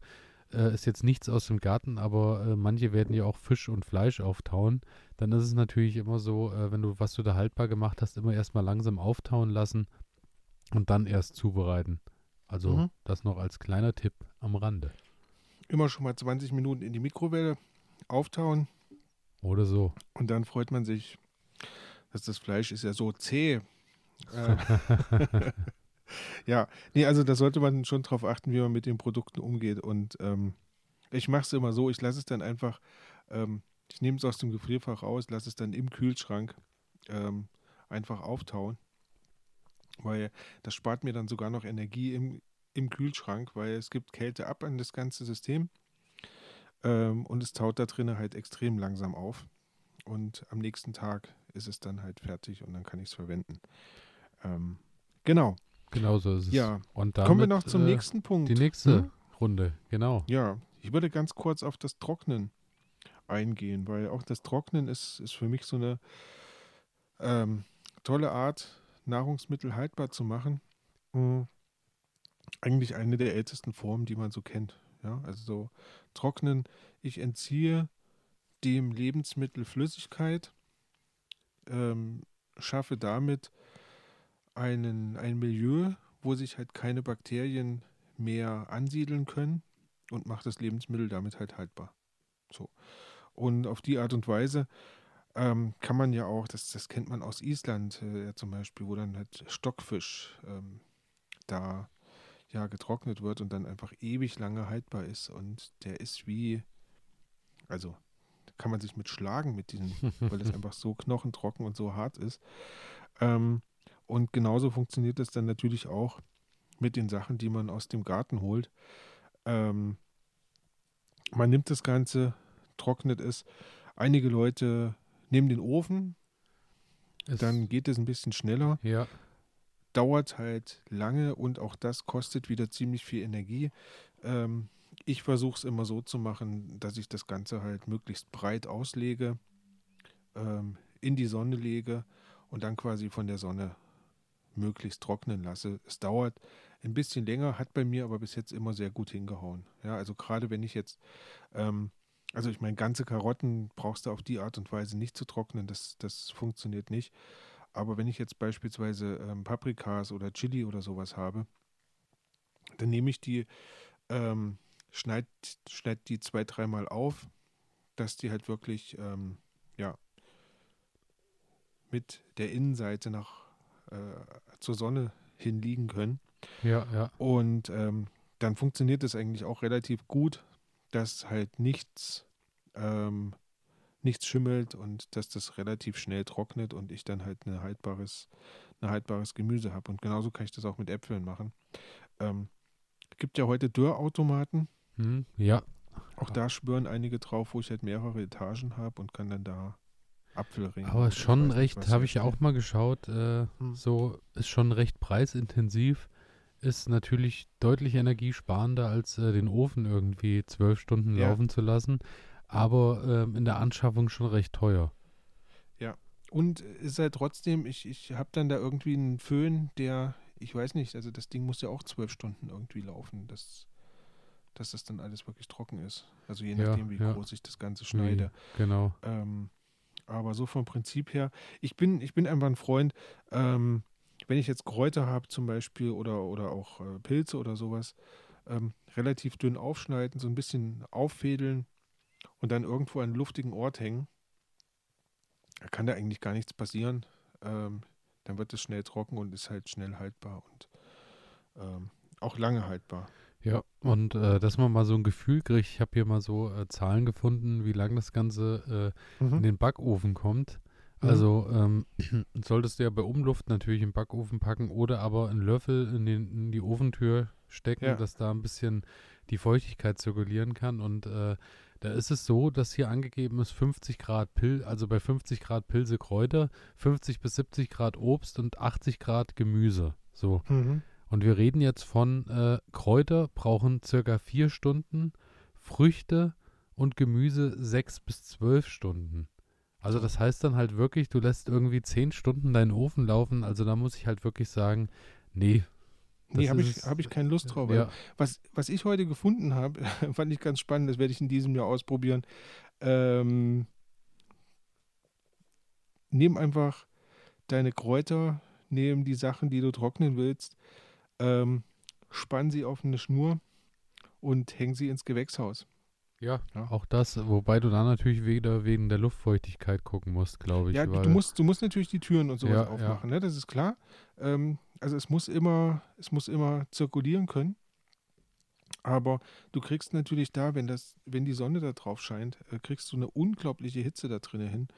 äh, ist jetzt nichts aus dem Garten, aber äh, manche werden ja auch Fisch und Fleisch auftauen. Dann ist es natürlich immer so, äh, wenn du, was du da haltbar gemacht hast, immer erstmal langsam auftauen lassen und dann erst zubereiten. Also Mhm. das noch als kleiner Tipp am Rande. Immer schon mal 20 Minuten in die Mikrowelle auftauen Oder so. und dann freut man sich, dass das Fleisch ist ja so zäh. Ja, nee, also da sollte man schon drauf achten, wie man mit den Produkten umgeht. Und ähm, ich mache es immer so, ich lasse es dann einfach, ähm, ich nehme es aus dem Gefrierfach raus, lasse es dann im Kühlschrank ähm, einfach auftauen. Weil das spart mir dann sogar noch Energie im, im Kühlschrank, weil es gibt Kälte ab an das ganze System. Ähm, und es taut da drinnen halt extrem langsam auf. Und am nächsten Tag ist es dann halt fertig und dann kann ich es verwenden. Ähm, genau. Genau so ist es. Ja. Und damit, Kommen wir noch zum äh, nächsten Punkt. Die nächste hm? Runde, genau. Ja, ich würde ganz kurz auf das Trocknen eingehen, weil auch das Trocknen ist, ist für mich so eine ähm, tolle Art, Nahrungsmittel haltbar zu machen. Mhm. Eigentlich eine der ältesten Formen, die man so kennt. Ja, also so trocknen. Ich entziehe dem Lebensmittel Flüssigkeit, ähm, schaffe damit einen, ein Milieu, wo sich halt keine Bakterien mehr ansiedeln können und mache das Lebensmittel damit halt haltbar. So. Und auf die Art und Weise ähm, kann man ja auch, das, das kennt man aus Island äh, zum Beispiel, wo dann halt Stockfisch ähm, da ja getrocknet wird und dann einfach ewig lange haltbar ist. Und der ist wie, also kann man sich mit schlagen mit diesem, weil es einfach so knochentrocken und so hart ist. Ähm, und genauso funktioniert das dann natürlich auch mit den Sachen, die man aus dem Garten holt. Ähm, man nimmt das Ganze, trocknet es. Einige Leute nehmen den Ofen, es dann geht es ein bisschen schneller. Ja. Dauert halt lange und auch das kostet wieder ziemlich viel Energie. Ähm, ich versuche es immer so zu machen, dass ich das Ganze halt möglichst breit auslege, ähm, in die Sonne lege und dann quasi von der Sonne möglichst trocknen lasse. Es dauert ein bisschen länger, hat bei mir aber bis jetzt immer sehr gut hingehauen. Ja, also gerade wenn ich jetzt, ähm, also ich meine, ganze Karotten brauchst du auf die Art und Weise nicht zu trocknen, das, das funktioniert nicht. Aber wenn ich jetzt beispielsweise ähm, Paprikas oder Chili oder sowas habe, dann nehme ich die, ähm, schneid, schneid die zwei, dreimal auf, dass die halt wirklich, ähm, ja, mit der Innenseite nach zur Sonne hinliegen können. Ja, ja. Und ähm, dann funktioniert es eigentlich auch relativ gut, dass halt nichts, ähm, nichts schimmelt und dass das relativ schnell trocknet und ich dann halt ein haltbares, ein haltbares Gemüse habe. Und genauso kann ich das auch mit Äpfeln machen. Ähm, gibt ja heute Dörrautomaten. Hm, ja. Auch da schwören einige drauf, wo ich halt mehrere Etagen habe und kann dann da Apfelring. Aber schon recht, habe ich ja auch mal geschaut, äh, hm. so ist schon recht preisintensiv, ist natürlich deutlich energiesparender, als äh, den Ofen irgendwie zwölf Stunden ja. laufen zu lassen, aber äh, in der Anschaffung schon recht teuer. Ja, und ist halt trotzdem, ich, ich habe dann da irgendwie einen Föhn, der, ich weiß nicht, also das Ding muss ja auch zwölf Stunden irgendwie laufen, dass, dass das dann alles wirklich trocken ist. Also je nachdem, ja, wie ja. groß ich das Ganze schneide. Wie, genau. Ähm, aber so vom Prinzip her, ich bin, ich bin einfach ein Freund, ähm, wenn ich jetzt Kräuter habe zum Beispiel oder, oder auch äh, Pilze oder sowas, ähm, relativ dünn aufschneiden, so ein bisschen auffädeln und dann irgendwo an einen luftigen Ort hängen. Da kann da eigentlich gar nichts passieren. Ähm, dann wird es schnell trocken und ist halt schnell haltbar und ähm, auch lange haltbar. Ja, und äh, dass man mal so ein Gefühl kriegt, ich habe hier mal so äh, Zahlen gefunden, wie lange das Ganze äh, mhm. in den Backofen kommt. Mhm. Also ähm, solltest du ja bei Umluft natürlich im Backofen packen oder aber einen Löffel in, den, in die Ofentür stecken, ja. dass da ein bisschen die Feuchtigkeit zirkulieren kann. Und äh, da ist es so, dass hier angegeben ist 50 Grad Pil, also bei 50 Grad Pilze Kräuter, 50 bis 70 Grad Obst und 80 Grad Gemüse. So. Mhm. Und wir reden jetzt von äh, Kräuter brauchen circa vier Stunden, Früchte und Gemüse sechs bis zwölf Stunden. Also das heißt dann halt wirklich, du lässt irgendwie zehn Stunden deinen Ofen laufen. Also da muss ich halt wirklich sagen, nee. Nee, habe ich, hab ich keine Lust drauf. Ja. Was, was ich heute gefunden habe, fand ich ganz spannend, das werde ich in diesem Jahr ausprobieren. Ähm, nimm einfach deine Kräuter, nimm die Sachen, die du trocknen willst, ähm, spann sie auf eine Schnur und häng sie ins Gewächshaus. Ja, ja, auch das, wobei du da natürlich wieder wegen der Luftfeuchtigkeit gucken musst, glaube ich. Ja, du musst, du musst natürlich die Türen und sowas ja, aufmachen, ja. Ne? das ist klar. Ähm, also es muss immer, es muss immer zirkulieren können. Aber du kriegst natürlich da, wenn das, wenn die Sonne da drauf scheint, äh, kriegst du eine unglaubliche Hitze da drinnen hin.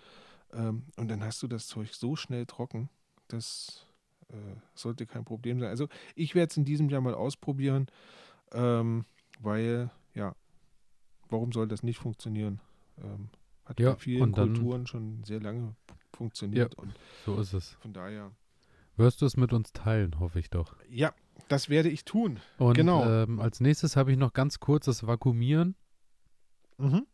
Ähm, und dann hast du das Zeug so schnell trocken, dass äh, sollte kein Problem sein. Also ich werde es in diesem Jahr mal ausprobieren, ähm, weil, ja, warum soll das nicht funktionieren? Ähm, hat Ja, bei vielen dann- Kulturen schon sehr lange funktioniert. Und So ist es. von daher, Wirst du es mit uns teilen, hoffe ich doch. ja, das werde ich tun. Und Genau. ähm, als nächstes habe ich noch ganz kurz das Vakuumieren. Mhm.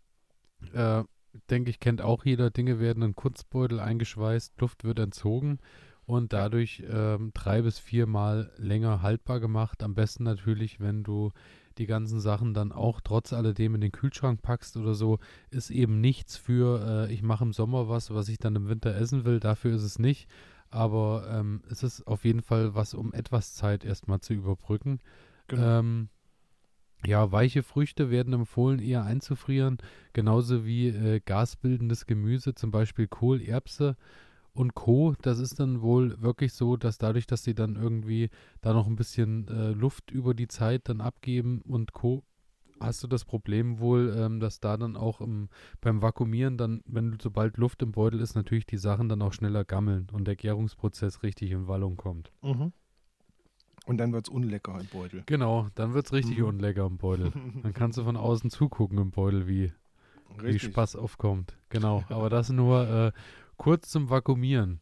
Äh, denke ich, kennt auch jeder. Dinge werden in Kunstbeutel eingeschweißt, Luft wird entzogen und dadurch ähm, drei bis viermal länger haltbar gemacht. Am besten natürlich, wenn du die ganzen Sachen dann auch trotz alledem in den Kühlschrank packst oder so, ist eben nichts für, äh, ich mache im Sommer was, was ich dann im Winter essen will. Dafür ist es nicht. Aber ähm, es ist auf jeden Fall was, um etwas Zeit erstmal zu überbrücken. Genau. Ähm, ja, weiche Früchte werden empfohlen, eher einzufrieren, genauso wie äh, gasbildendes Gemüse, zum Beispiel Kohl, Erbse und Co. Das ist dann wohl wirklich so, dass dadurch, dass sie dann irgendwie da noch ein bisschen äh, Luft über die Zeit dann abgeben und Co. Hast du das Problem wohl, ähm, dass da dann auch im, beim Vakuumieren dann, wenn sobald Luft im Beutel ist, natürlich die Sachen dann auch schneller gammeln und der Gärungsprozess richtig in Wallung kommt. Mhm. Und dann wird es unlecker im Beutel. Genau, dann wird's richtig Mhm. unlecker im Beutel. Dann kannst du von außen zugucken im Beutel, wie, wie. Spaß aufkommt. Genau, aber das nur äh, kurz zum Vakuumieren.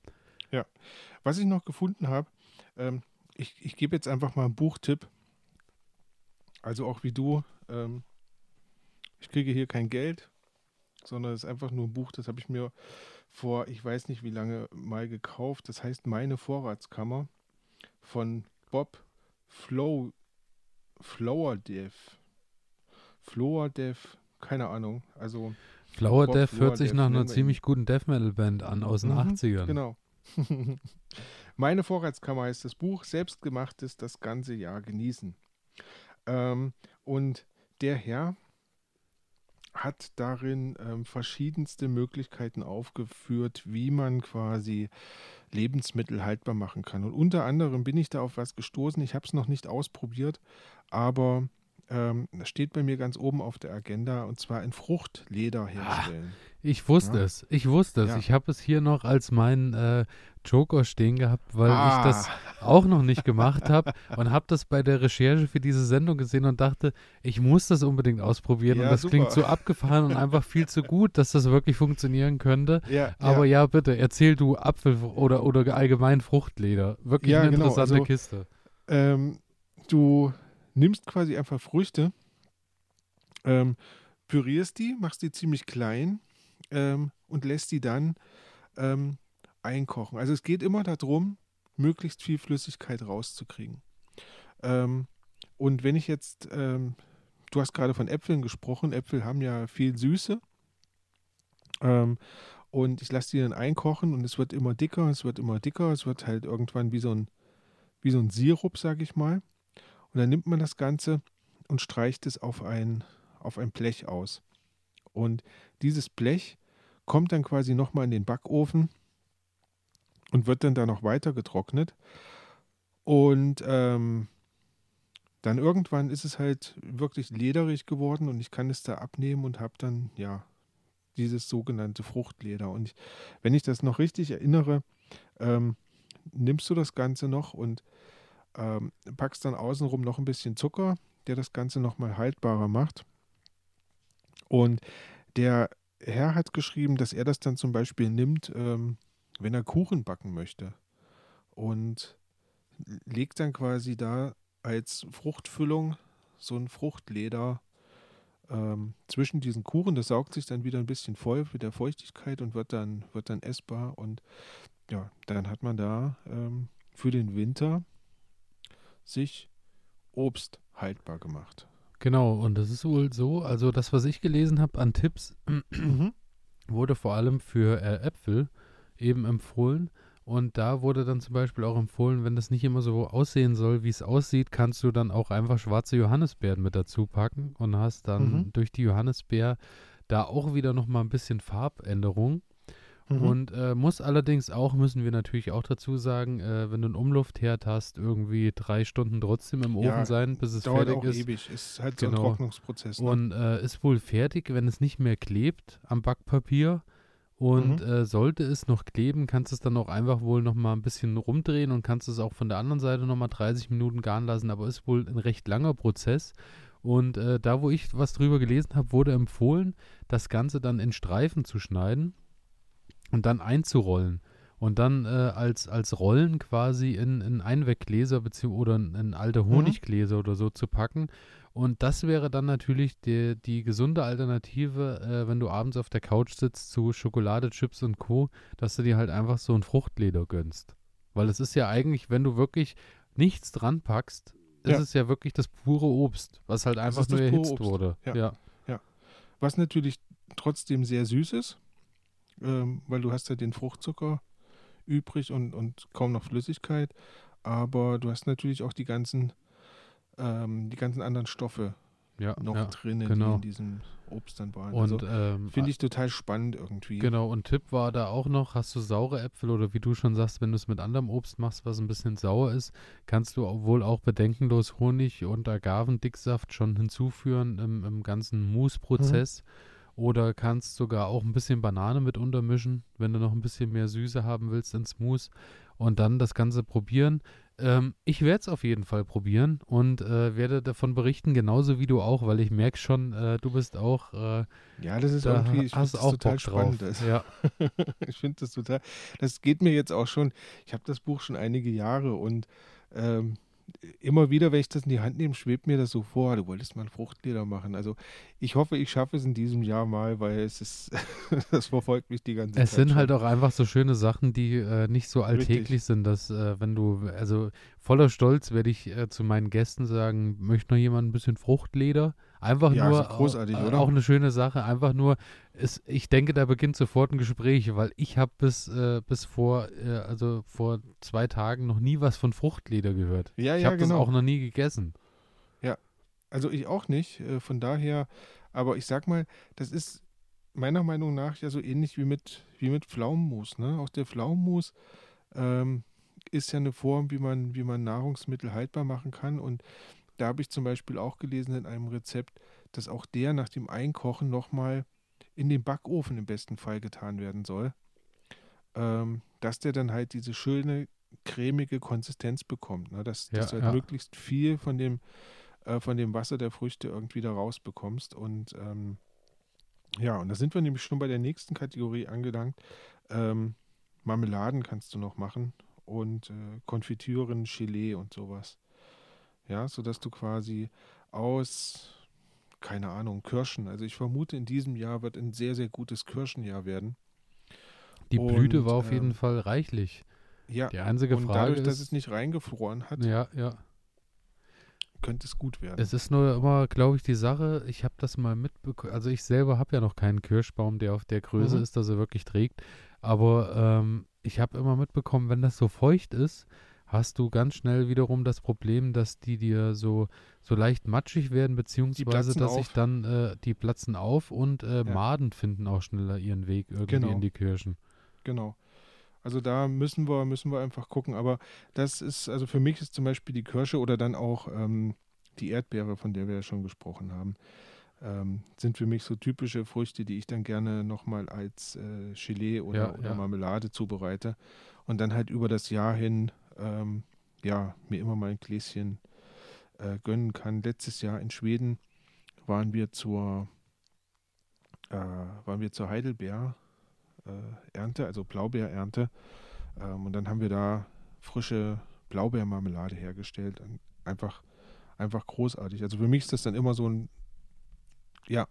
Was ich noch gefunden habe, ähm, ich, ich gebe jetzt einfach mal einen Buchtipp. Also auch wie du, ähm, ich kriege hier kein Geld, sondern es ist einfach nur ein Buch, das habe ich mir vor, ich weiß nicht wie lange mal gekauft. Das heißt Meine Vorratskammer von Bob Flow, Flowerdev. Flowerdev, keine Ahnung. Also Flower Bob Death Flower hört sich Death nach einer ziemlich guten Death Metal Band an aus den Mhm, 80ern. Genau. Meine Vorratskammer heißt das Buch, selbstgemachtes das ganze Jahr genießen. Ähm, und der Herr hat darin ähm, verschiedenste Möglichkeiten aufgeführt, wie man quasi Lebensmittel haltbar machen kann. Und unter anderem bin ich da auf was gestoßen. Ich habe es noch nicht ausprobiert, aber ähm, das steht bei mir ganz oben auf der Agenda und zwar in Fruchtleder herstellen. Ich wusste Ja. es, ich wusste es. Ja. Ich habe es hier noch als meinen äh, Joker stehen gehabt, weil Ah. ich das auch noch nicht gemacht habe und habe das bei der Recherche für diese Sendung gesehen und dachte, ich muss das unbedingt ausprobieren. Ja, und das super. klingt so abgefahren und einfach viel zu gut, dass das wirklich funktionieren könnte. Aber ja, bitte, erzähl du Apfel oder, oder allgemein Fruchtleder. Wirklich eine genau, interessante also- Kiste. ähm, du nimmst quasi einfach Früchte, ähm, pürierst die, machst die ziemlich klein ähm, und lässt die dann ähm, einkochen. Also es geht immer darum, möglichst viel Flüssigkeit rauszukriegen. Ähm, und wenn ich jetzt, ähm, du hast gerade von Äpfeln gesprochen, Äpfel haben ja viel Süße. Ähm, und ich lasse die dann einkochen und es wird immer dicker, es wird immer dicker, es wird halt irgendwann wie so ein, wie so ein Sirup, sage ich mal. Und dann nimmt man das Ganze und streicht es auf ein, auf ein Blech aus. Und dieses Blech kommt dann quasi nochmal in den Backofen und wird dann da noch weiter getrocknet. Und ähm, dann irgendwann ist es halt wirklich lederig geworden und ich kann es da abnehmen und habe dann, ja, dieses sogenannte Fruchtleder. Und ich, wenn ich das noch richtig erinnere, ähm, nimmst du das Ganze noch und ähm, packst dann außenrum noch ein bisschen Zucker, der das Ganze nochmal haltbarer macht. Und der Herr hat geschrieben, dass er das dann zum Beispiel nimmt, ähm, wenn er Kuchen backen möchte. Und legt dann quasi da als Fruchtfüllung so ein Fruchtleder ähm, zwischen diesen Kuchen. Das saugt sich dann wieder ein bisschen voll mit der Feuchtigkeit und wird dann, wird dann essbar. Und ja, dann hat man da ähm, für den Winter sich Obst haltbar gemacht. Genau, und das ist wohl so, also das, was ich gelesen habe an Tipps, wurde vor allem für äh, Äpfel eben empfohlen. Und da wurde dann zum Beispiel auch empfohlen, wenn das nicht immer so aussehen soll, wie es aussieht, kannst du dann auch einfach schwarze Johannisbeeren mit dazu packen und hast dann Mhm. durch die Johannisbeer da auch wieder nochmal ein bisschen Farbänderung. Mhm. Und äh, muss allerdings auch, müssen wir natürlich auch dazu sagen, äh, wenn du einen Umluftherd hast, irgendwie drei Stunden trotzdem im Ofen Ja, sein, bis es Dauert fertig auch ist. ewig. Ist halt so Genau. ein Trocknungsprozess. Ne? Und äh, ist wohl fertig, wenn es nicht mehr klebt am Backpapier. Und Mhm. äh, sollte es noch kleben, kannst du es dann auch einfach wohl noch mal ein bisschen rumdrehen und kannst es auch von der anderen Seite noch mal 30 Minuten garen lassen. Aber ist wohl ein recht langer Prozess. Und äh, da, wo ich was drüber gelesen habe, wurde empfohlen, das Ganze dann in Streifen zu schneiden und dann einzurollen. Und dann äh, als, als Rollen quasi in, in Einweggläser oder in, in alte mhm. Honiggläser mhm. oder so zu packen. Und das wäre dann natürlich die, die gesunde Alternative, äh, wenn du abends auf der Couch sitzt zu Schokolade, Chips und Co., dass du dir halt einfach so ein Fruchtleder gönnst. Weil es ist ja eigentlich, wenn du wirklich nichts dran packst, ist ja. es ja wirklich das pure Obst, was halt einfach nur erhitzt Obst. wurde. Ja. ja. ja. Was natürlich trotzdem sehr süß ist, ähm, weil du hast ja den Fruchtzucker übrig und, und kaum noch Flüssigkeit. Aber du hast natürlich auch die ganzen, ähm, die ganzen anderen Stoffe ja, noch ja, drinnen, genau. die in diesem Obst dann waren. Und also, ähm, finde ich total spannend irgendwie. Genau, und Tipp war da auch noch, hast du saure Äpfel oder wie du schon sagst, wenn du es mit anderem Obst machst, was ein bisschen sauer ist, kannst du wohl auch bedenkenlos Honig und Agavendicksaft schon hinzuführen im, im ganzen Mousse-Prozess. Mhm. Oder kannst sogar auch ein bisschen Banane mit untermischen, wenn du noch ein bisschen mehr Süße haben willst ins Mousse. Und dann das Ganze probieren. Ähm, ich werde es auf jeden Fall probieren und äh, werde davon berichten, genauso wie du auch, weil ich merke schon, äh, du bist auch. Äh, ja, das ist da irgendwie, ich finde das total Bock spannend. Das. Ja. ich finde das total. Das geht mir jetzt auch schon. Ich habe das Buch schon einige Jahre und ähm, immer wieder, wenn ich das in die Hand nehme, schwebt mir das so vor, du wolltest mal ein Fruchtleder machen. Also ich hoffe, ich schaffe es in diesem Jahr mal, weil es ist, das verfolgt mich die ganze es Zeit. Es sind halt schon. halt auch einfach so schöne Sachen, die äh, nicht so alltäglich Richtig. sind, dass äh, wenn du, also voller Stolz werde ich äh, zu meinen Gästen sagen, möchte noch jemand ein bisschen Fruchtleder? Einfach ja, nur großartig, auch, auch, eine schöne Sache. Einfach nur, ist, ich denke, da beginnt sofort ein Gespräch, weil ich habe bis, äh, bis vor, äh, also vor zwei Tagen noch nie was von Fruchtleder gehört. Ja, ich ja, habe genau. das auch noch nie gegessen. Ja, also ich auch nicht. Äh, von daher, aber ich sag mal, das ist meiner Meinung nach ja so ähnlich wie mit, wie mit Pflaumenmus. Ne? Auch der Pflaumenmus ähm, ist ja eine Form, wie man, wie man Nahrungsmittel haltbar machen kann und da habe ich zum Beispiel auch gelesen in einem Rezept, dass auch der nach dem Einkochen nochmal in den Backofen im besten Fall getan werden soll. Ähm, dass der dann halt diese schöne cremige Konsistenz bekommt. Ne? Dass, ja, dass du halt ja. möglichst viel von dem, äh, von dem Wasser der Früchte irgendwie da rausbekommst. Und ähm, ja, und da sind wir nämlich schon bei der nächsten Kategorie angelangt. Ähm, Marmeladen kannst du noch machen und äh, Konfitüren, Gelee und sowas. Ja, sodass du quasi aus, keine Ahnung, Kirschen, also ich vermute, in diesem Jahr wird ein sehr, sehr gutes Kirschenjahr werden. Die Blüte und, war auf ähm, jeden Fall reichlich. Ja, die einzige und Frage dadurch, ist, dass es nicht reingefroren hat, ja, ja. könnte es gut werden. Es ist nur immer, glaube ich, die Sache, ich habe das mal mitbekommen, also ich selber habe ja noch keinen Kirschbaum, der auf der Größe mhm. ist, dass er wirklich trägt, aber ähm, ich habe immer mitbekommen, wenn das so feucht ist, hast du ganz schnell wiederum das Problem, dass die dir so, so leicht matschig werden, beziehungsweise dass sich dann, äh, die platzen auf und äh, ja. Maden finden auch schneller ihren Weg irgendwie genau. in die Kirschen. Genau. Also da müssen wir, müssen wir einfach gucken. Aber das ist, also für mich ist zum Beispiel die Kirsche oder dann auch ähm, die Erdbeere, von der wir ja schon gesprochen haben, ähm, sind für mich so typische Früchte, die ich dann gerne nochmal als äh, Gelee oder, ja, oder ja. Marmelade zubereite und dann halt über das Jahr hin ähm, ja, mir immer mal ein Gläschen äh, gönnen kann. Letztes Jahr in Schweden waren wir zur, äh, waren wir zur Heidelbeer-Ernte, äh, also Blaubeerernte. Ähm, und dann haben wir da frische Blaubeermarmelade hergestellt. Einfach, einfach großartig. Also für mich ist das dann immer so ein, ja,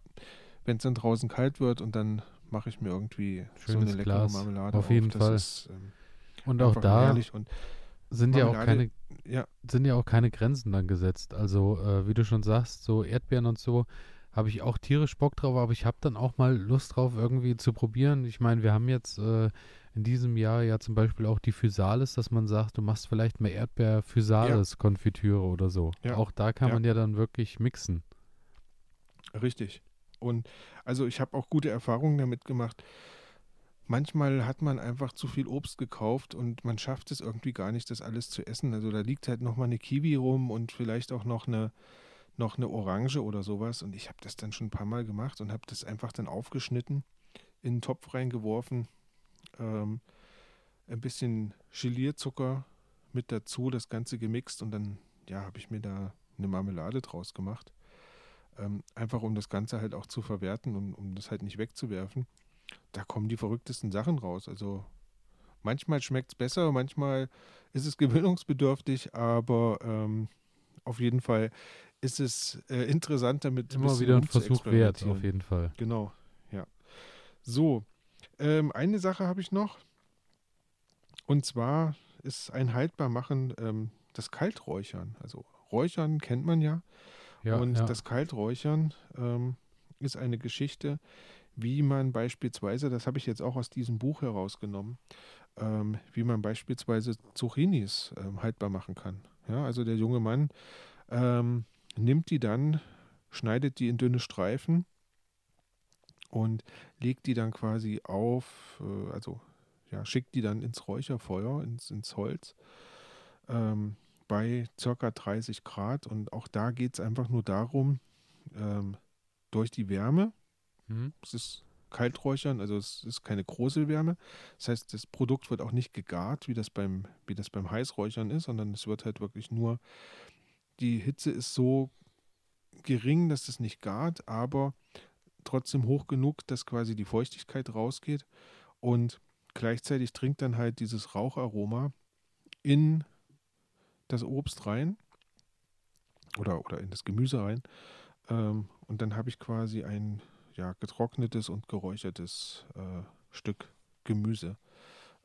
wenn es dann draußen kalt wird und dann mache ich mir irgendwie Schönes so eine leckere Glas. Marmelade auf. jeden das Fall. Ist, ähm, und auch da und sind ja auch keine ja. sind ja auch keine Grenzen dann gesetzt. Also äh, wie du schon sagst, so Erdbeeren und so habe ich auch tierisch Bock drauf, aber ich habe dann auch mal Lust drauf, irgendwie zu probieren. Ich meine, wir haben jetzt äh, in diesem Jahr ja zum Beispiel auch die Physalis, dass man sagt, du machst vielleicht mal Erdbeer-Physalis-Konfitüre ja. oder so. Ja. Auch da kann man ja dann wirklich mixen. Richtig. Und also ich habe auch gute Erfahrungen damit gemacht. Manchmal hat man einfach zu viel Obst gekauft und man schafft es irgendwie gar nicht, das alles zu essen. Also da liegt halt nochmal eine Kiwi rum und vielleicht auch noch eine, noch eine Orange oder sowas. Und ich habe das dann schon ein paar Mal gemacht und habe das einfach dann aufgeschnitten, in einen Topf reingeworfen, ähm, ein bisschen Gelierzucker mit dazu, das Ganze gemixt und dann, ja, habe ich mir da eine Marmelade draus gemacht. Ähm, einfach um das Ganze halt auch zu verwerten und um das halt nicht wegzuwerfen. Da kommen die verrücktesten Sachen raus. Also manchmal schmeckt es besser, manchmal ist es gewöhnungsbedürftig, aber ähm, auf jeden Fall ist es äh, interessant damit. Immer wieder ein Versuch wert, auf jeden Fall. Genau, ja. So, ähm, eine Sache habe ich noch. Und zwar ist ein Haltbarmachen ähm, das Kalträuchern. Also Räuchern kennt man ja. Ja und ja. das Kalträuchern ähm, ist eine Geschichte, wie man beispielsweise, das habe ich jetzt auch aus diesem Buch herausgenommen, ähm, wie man beispielsweise Zucchinis ähm, haltbar machen kann. Ja, also der junge Mann ähm, nimmt die dann, schneidet die in dünne Streifen und legt die dann quasi auf, äh, also ja, schickt die dann ins Räucherfeuer, ins, ins Holz, ähm, bei circa 30 Grad. Und auch da geht es einfach nur darum, ähm, durch die Wärme, mhm. es ist Kalträuchern, also es ist keine große Wärme. Das heißt, das Produkt wird auch nicht gegart, wie das beim, wie das beim Heißräuchern ist, sondern es wird halt wirklich nur, die Hitze ist so gering, dass es nicht gart, aber trotzdem hoch genug, dass quasi die Feuchtigkeit rausgeht. Und gleichzeitig dringt dann halt dieses Raucharoma in das Obst rein oder, oder in das Gemüse rein. Ähm, und dann habe ich quasi ein ja, getrocknetes und geräuchertes äh, Stück Gemüse.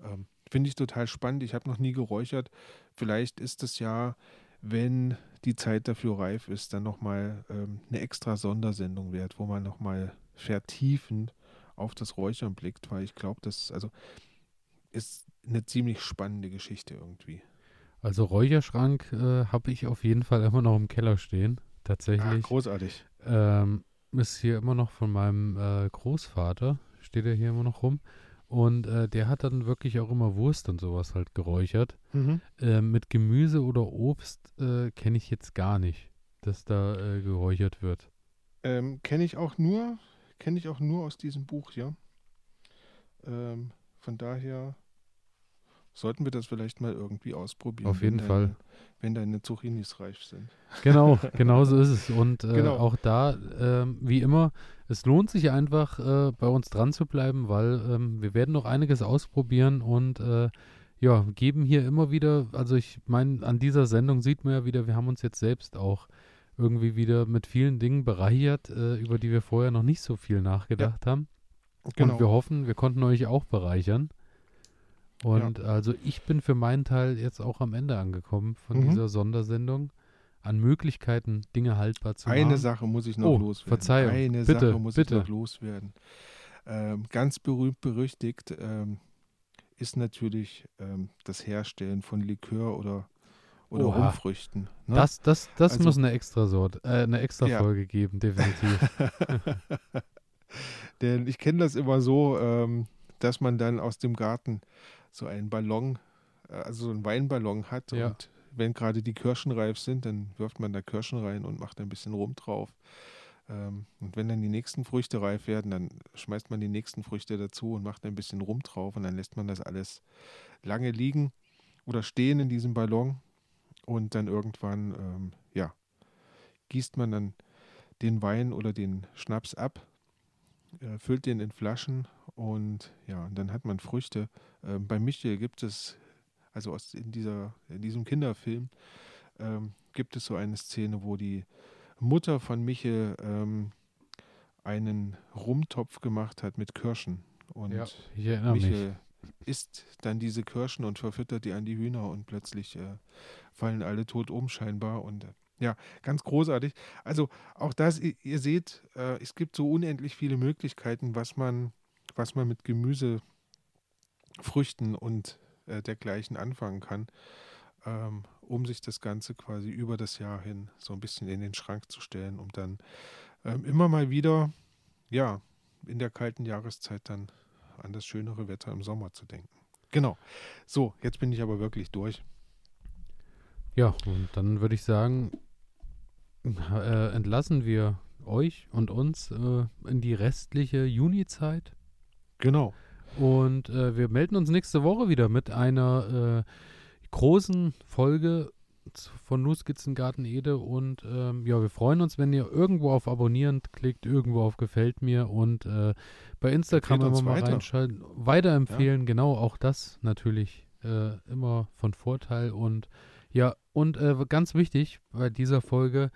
Ähm, Finde ich total spannend. Ich habe noch nie geräuchert. Vielleicht ist es ja, wenn die Zeit dafür reif ist, dann nochmal ähm, eine extra Sondersendung wert, wo man nochmal vertiefend auf das Räuchern blickt, weil ich glaube, das also ist eine ziemlich spannende Geschichte irgendwie. Also Räucherschrank äh, habe ich auf jeden Fall immer noch im Keller stehen. Tatsächlich. Ach, großartig. Ähm, ist hier immer noch von meinem äh, Großvater, steht er hier immer noch rum. Und äh, der hat dann wirklich auch immer Wurst und sowas halt geräuchert. Mhm. Äh, mit Gemüse oder Obst äh, kenne ich jetzt gar nicht, dass da äh, geräuchert wird. Ähm, kenne ich auch nur, kenne ich auch nur aus diesem Buch, ja. Ähm, von daher sollten wir das vielleicht mal irgendwie ausprobieren. Auf jeden deine, Fall. Wenn deine Zucchinis reif sind. Genau, genau so ist es. Und äh, genau. auch da, äh, wie immer, es lohnt sich einfach, äh, bei uns dran zu bleiben, weil ähm, wir werden noch einiges ausprobieren und äh, ja, geben hier immer wieder, also ich meine, an dieser Sendung sieht man ja wieder, wir haben uns jetzt selbst auch irgendwie wieder mit vielen Dingen bereichert, äh, über die wir vorher noch nicht so viel nachgedacht ja. haben. Genau. Und wir hoffen, wir konnten euch auch bereichern. Und ja. also ich bin für meinen Teil jetzt auch am Ende angekommen von mhm. dieser Sondersendung. An Möglichkeiten, Dinge haltbar zu Eine machen. Eine Sache muss ich noch oh, loswerden. Verzeihung. Eine bitte, Sache muss bitte. ich noch loswerden. Ähm, ganz berühmt berüchtigt ähm, ist natürlich ähm, das Herstellen von Likör oder oder Oha. Rumfrüchten. Ne? Das, das, das also, muss eine extra Sorte, äh, eine extra ja. Folge geben, definitiv. Denn ich kenne das immer so, ähm, dass man dann aus dem Garten so einen Ballon, äh, also so einen Weinballon hat ja. und wenn gerade die Kirschen reif sind, dann wirft man da Kirschen rein und macht ein bisschen Rum drauf. Ähm, und wenn dann die nächsten Früchte reif werden, dann schmeißt man die nächsten Früchte dazu und macht ein bisschen Rum drauf und dann lässt man das alles lange liegen oder stehen in diesem Ballon und dann irgendwann, ähm, ja, gießt man dann den Wein oder den Schnaps ab, äh, füllt den in Flaschen und ja, und dann hat man Früchte. Ähm, bei Michel gibt es, also aus, in, dieser, in diesem Kinderfilm, ähm, gibt es so eine Szene, wo die Mutter von Michel ähm, einen Rumtopf gemacht hat mit Kirschen. Und ja, Michel mich. isst dann diese Kirschen und verfüttert die an die Hühner und plötzlich äh, fallen alle tot um scheinbar und äh, ja, ganz großartig. Also auch das, ihr, seht, äh, es gibt so unendlich viele Möglichkeiten, was man was man mit Gemüse, Früchten und äh, dergleichen anfangen kann, ähm, um sich das Ganze quasi über das Jahr hin so ein bisschen in den Schrank zu stellen, um dann ähm, immer mal wieder, ja, in der kalten Jahreszeit dann an das schönere Wetter im Sommer zu denken. Genau. So, jetzt bin ich aber wirklich durch. Ja, und dann würde ich sagen, äh, entlassen wir euch und uns äh, in die restliche Junizeit. Genau. Und äh, wir melden uns nächste Woche wieder mit einer äh, großen Folge von Nur Skizzengarten Ede und ähm, ja, wir freuen uns, wenn ihr irgendwo auf Abonnieren klickt, irgendwo auf Gefällt mir und äh, bei Instagram immer mal weiter. reinschalten, weiterempfehlen, ja. genau, auch das natürlich äh, immer von Vorteil und ja, und äh, ganz wichtig bei dieser Folge,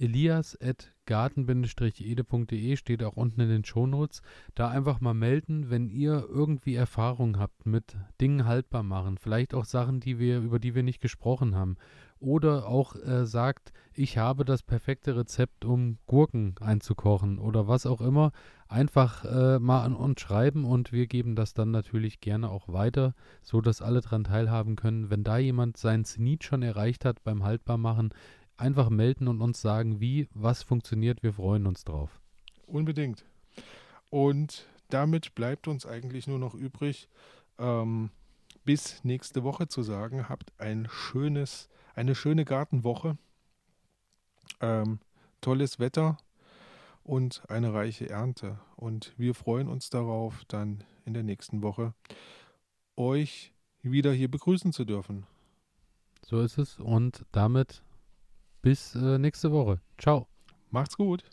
elias.garten-ede.de steht auch unten in den Shownotes. Da einfach mal melden, wenn ihr irgendwie Erfahrung habt mit Dingen haltbar machen. Vielleicht auch Sachen, die wir, über die wir nicht gesprochen haben. Oder auch äh, sagt, ich habe das perfekte Rezept, um Gurken einzukochen oder was auch immer. Einfach äh, mal an uns schreiben und wir geben das dann natürlich gerne auch weiter, so dass alle daran teilhaben können. Wenn da jemand seinen Zenit schon erreicht hat beim Haltbarmachen, einfach melden und uns sagen, wie, was funktioniert. Wir freuen uns drauf. Unbedingt. Und damit bleibt uns eigentlich nur noch übrig, ähm, bis nächste Woche zu sagen, habt ein schönes, eine schöne Gartenwoche, ähm, tolles Wetter und eine reiche Ernte. Und wir freuen uns darauf, dann in der nächsten Woche euch wieder hier begrüßen zu dürfen. So ist es. Und damit bis äh, nächste Woche. Ciao. Macht's gut.